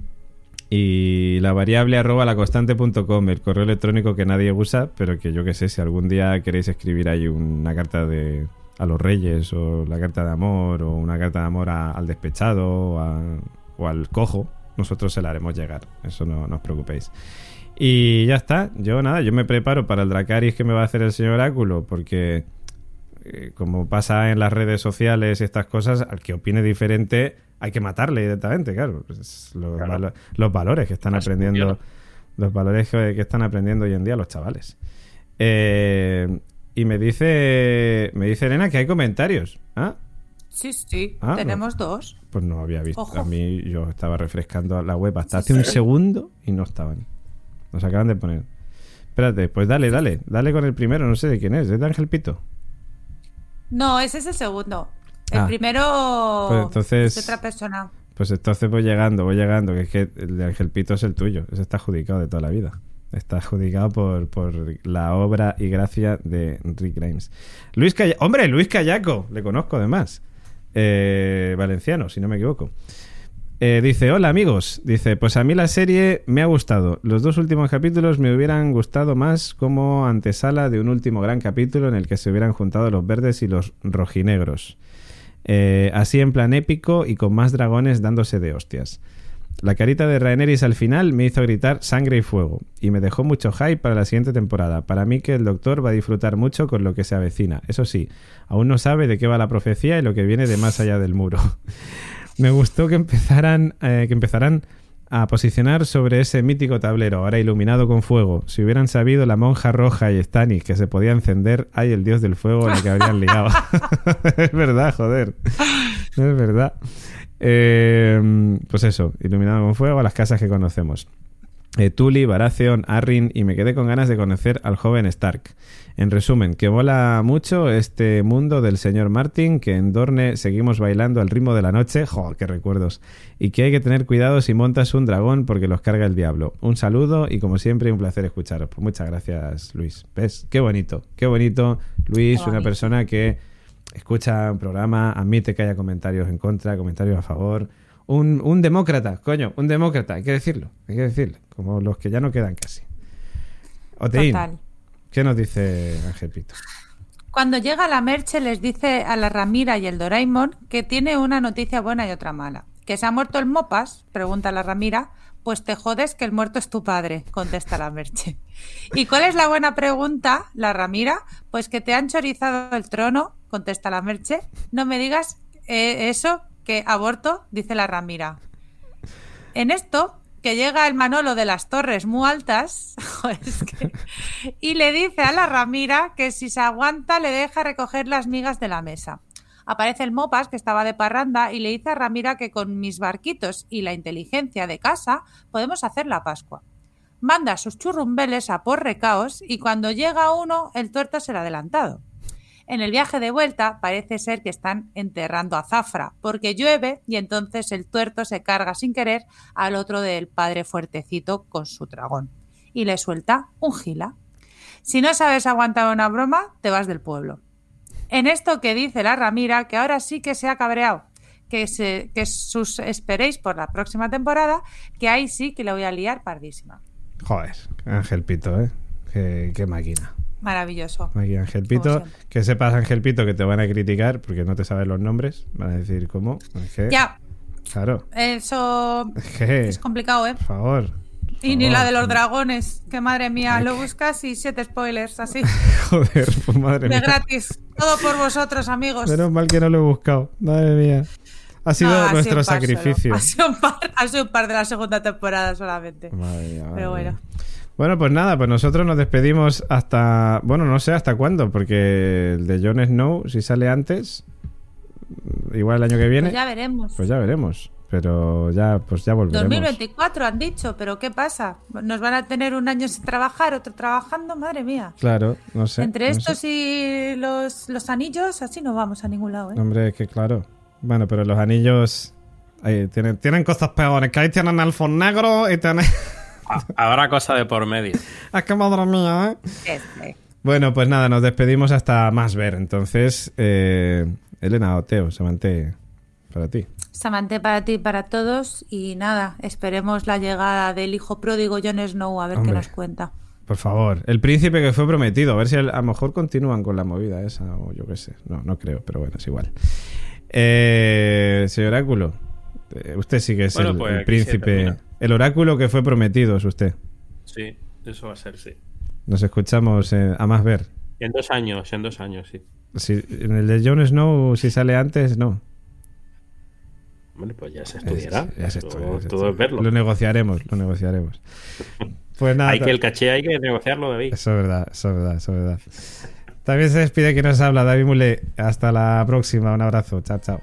y la variable arroba laconstante.com, el correo electrónico que nadie usa, pero que yo que sé, si algún día queréis escribir ahí una carta de a los reyes, o la carta de amor, o una carta de amor al despechado, o al cojo, nosotros se la haremos llegar. Eso no, no os preocupéis. Y ya está. Yo nada, yo me preparo para el Dracaris que me va a hacer el señor Oráculo, porque eh, como pasa en las redes sociales y estas cosas, al que opine diferente hay que matarle directamente, claro. Pues los, Claro. valo- los valores que están Así aprendiendo, los valores que, que están aprendiendo hoy en día los chavales. Eh, y me dice, me dice Elena que hay comentarios. Ah, Sí, sí, Ah, tenemos dos. Pues no había visto. Ojo. A mí yo estaba refrescando la web hasta hace un segundo y no estaban. Nos acaban de poner. Espérate, pues dale, dale. Dale con el primero, no sé de quién es. ¿Es de Ángel Pito? No, ese es el segundo. El Ah. primero Pues entonces- es otra persona. Pues entonces voy llegando, voy llegando, que es que el de Ángel Pito es el tuyo. Ese está adjudicado de toda la vida. Está adjudicado por, por la obra y gracia de Rick Grimes. Luis Callaco. ¡Hombre, Luis Callaco! Le conozco además. Eh, valenciano, si no me equivoco. Eh, dice, hola amigos. Dice, pues a mí la serie me ha gustado. Los dos últimos capítulos me hubieran gustado más como antesala de un último gran capítulo en el que se hubieran juntado los verdes y los rojinegros. Eh, así en plan épico y con más dragones dándose de hostias. La carita de Rhaenerys al final me hizo gritar sangre y fuego y me dejó mucho hype para la siguiente temporada. Para mí que el doctor va a disfrutar mucho con lo que se avecina. Eso sí, aún no sabe de qué va la profecía y lo que viene de más allá del muro. me gustó que empezaran eh, que empezaran a posicionar sobre ese mítico tablero, ahora iluminado con fuego. Si hubieran sabido la monja roja y Stannis que se podía encender, ay el dios del fuego la que habrían liado. es verdad, joder. Es verdad. Eh, pues eso, iluminado con fuego a las casas que conocemos. Eh, Tully, Baratheon, Arryn y me quedé con ganas de conocer al joven Stark. En resumen, que mola mucho este mundo del señor Martin, que en Dorne seguimos bailando al ritmo de la noche, ¡joder, qué recuerdos! Y que hay que tener cuidado si montas un dragón porque los carga el diablo. Un saludo y como siempre un placer escucharos. Pues muchas gracias Luis. ¿Ves? Qué bonito, qué bonito Luis, Qué una persona que escucha un programa, admite que haya comentarios en contra, comentarios a favor. Un, un demócrata, coño, un demócrata, hay que decirlo, hay que decirlo, como los que ya no quedan casi. Oteín, Total. ¿qué nos dice Ángel Pito? Cuando llega la Merche les dice a la Ramira y el Doraemon que tiene una noticia buena y otra mala. ¿Que se ha muerto el Mopas? Pregunta la Ramira. Pues te jodes que el muerto es tu padre, contesta la Merche. ¿Y cuál es la buena pregunta? La Ramira. Pues que te han chorizado el trono, contesta la Merche. No me digas eh, eso, que aborto, dice la Ramira. En esto, que llega el Manolo de las Torres muy altas, y le dice a la Ramira que si se aguanta le deja recoger las migas de la mesa. Aparece el Mopas, que estaba de parranda, y le dice a Ramira que con mis barquitos y la inteligencia de casa podemos hacer la Pascua. Manda sus churrumbeles a por recaos y cuando llega uno, el tuerto se le ha adelantado. En el viaje de vuelta parece ser que están enterrando a Zafra, porque llueve y entonces el tuerto se carga sin querer al otro del padre fuertecito con su dragón y le suelta un gila. Si no sabes aguantar una broma, te vas del pueblo. En esto que dice la Ramira, que ahora sí que se ha cabreado, que, se, que sus esperéis por la próxima temporada, que ahí sí que le voy a liar pardísima. Joder, Ángel Pito, ¿eh? Qué, qué máquina. Maravilloso. Máquina Ángel Pito. Que sepas, Ángel Pito, que te van a criticar porque no te sabes los nombres. Van a decir, ¿cómo? Es que, Ya, Claro. eso Es que, es complicado, ¿eh? por favor. Y ni la de los dragones, que madre mía, lo buscas y siete spoilers así, Joder, pues madre de mía. gratis. Todo por vosotros, amigos. Menos mal que no lo he buscado. Madre mía. Ha sido No, ha sido nuestro sacrificio. Ha sido, un par, ha sido un par de la segunda temporada solamente. Madre mía, madre Pero mía. bueno. Bueno, pues nada, pues nosotros nos despedimos hasta. Bueno, no sé hasta cuándo, porque el de Jon Snow, si sale antes, igual el año que viene, Pues ya veremos. pues ya veremos. Pero ya, pues ya volveremos. 2024 han dicho, pero ¿qué pasa? Nos van a tener un año sin trabajar, otro trabajando, madre mía. Claro, no sé. Entre no estos sé. y los, los anillos, así no vamos a ningún lado, ¿eh? Hombre, es que claro. Bueno, pero los anillos. ahí tienen, tienen cosas peores. Que ahí tienen elfos negros y tienen. Habrá cosa de por medio. es que madre mía, ¿eh? Este. Bueno, pues nada, nos despedimos hasta más ver. Entonces, eh, Elena Oteo, se manté para ti. Samante para ti y para todos. Y nada, esperemos la llegada del hijo pródigo Jon Snow a ver Hombre. qué nos cuenta. Por favor, el príncipe que fue prometido. A ver si a lo mejor continúan con la movida esa o yo qué sé. No, no creo, pero bueno, es igual. Eh, señor Oráculo, eh, usted sí que es Bueno, el, pues el príncipe. El oráculo que fue prometido es usted. Sí, eso va a ser, sí. Nos escuchamos eh, a más ver. En dos años, en dos años, sí. Si, en el de Jon Snow, si sale antes, no. Bueno, pues ya se estudiará. Ya se todo, estudia, ya se todo estudia. es verlo. Lo negociaremos, lo negociaremos. Pues nada. hay que el caché hay que negociarlo, David. Eso es verdad, eso es verdad, eso es verdad. También se despide quien nos habla, David Mule. Hasta la próxima, un abrazo. Chao, chao.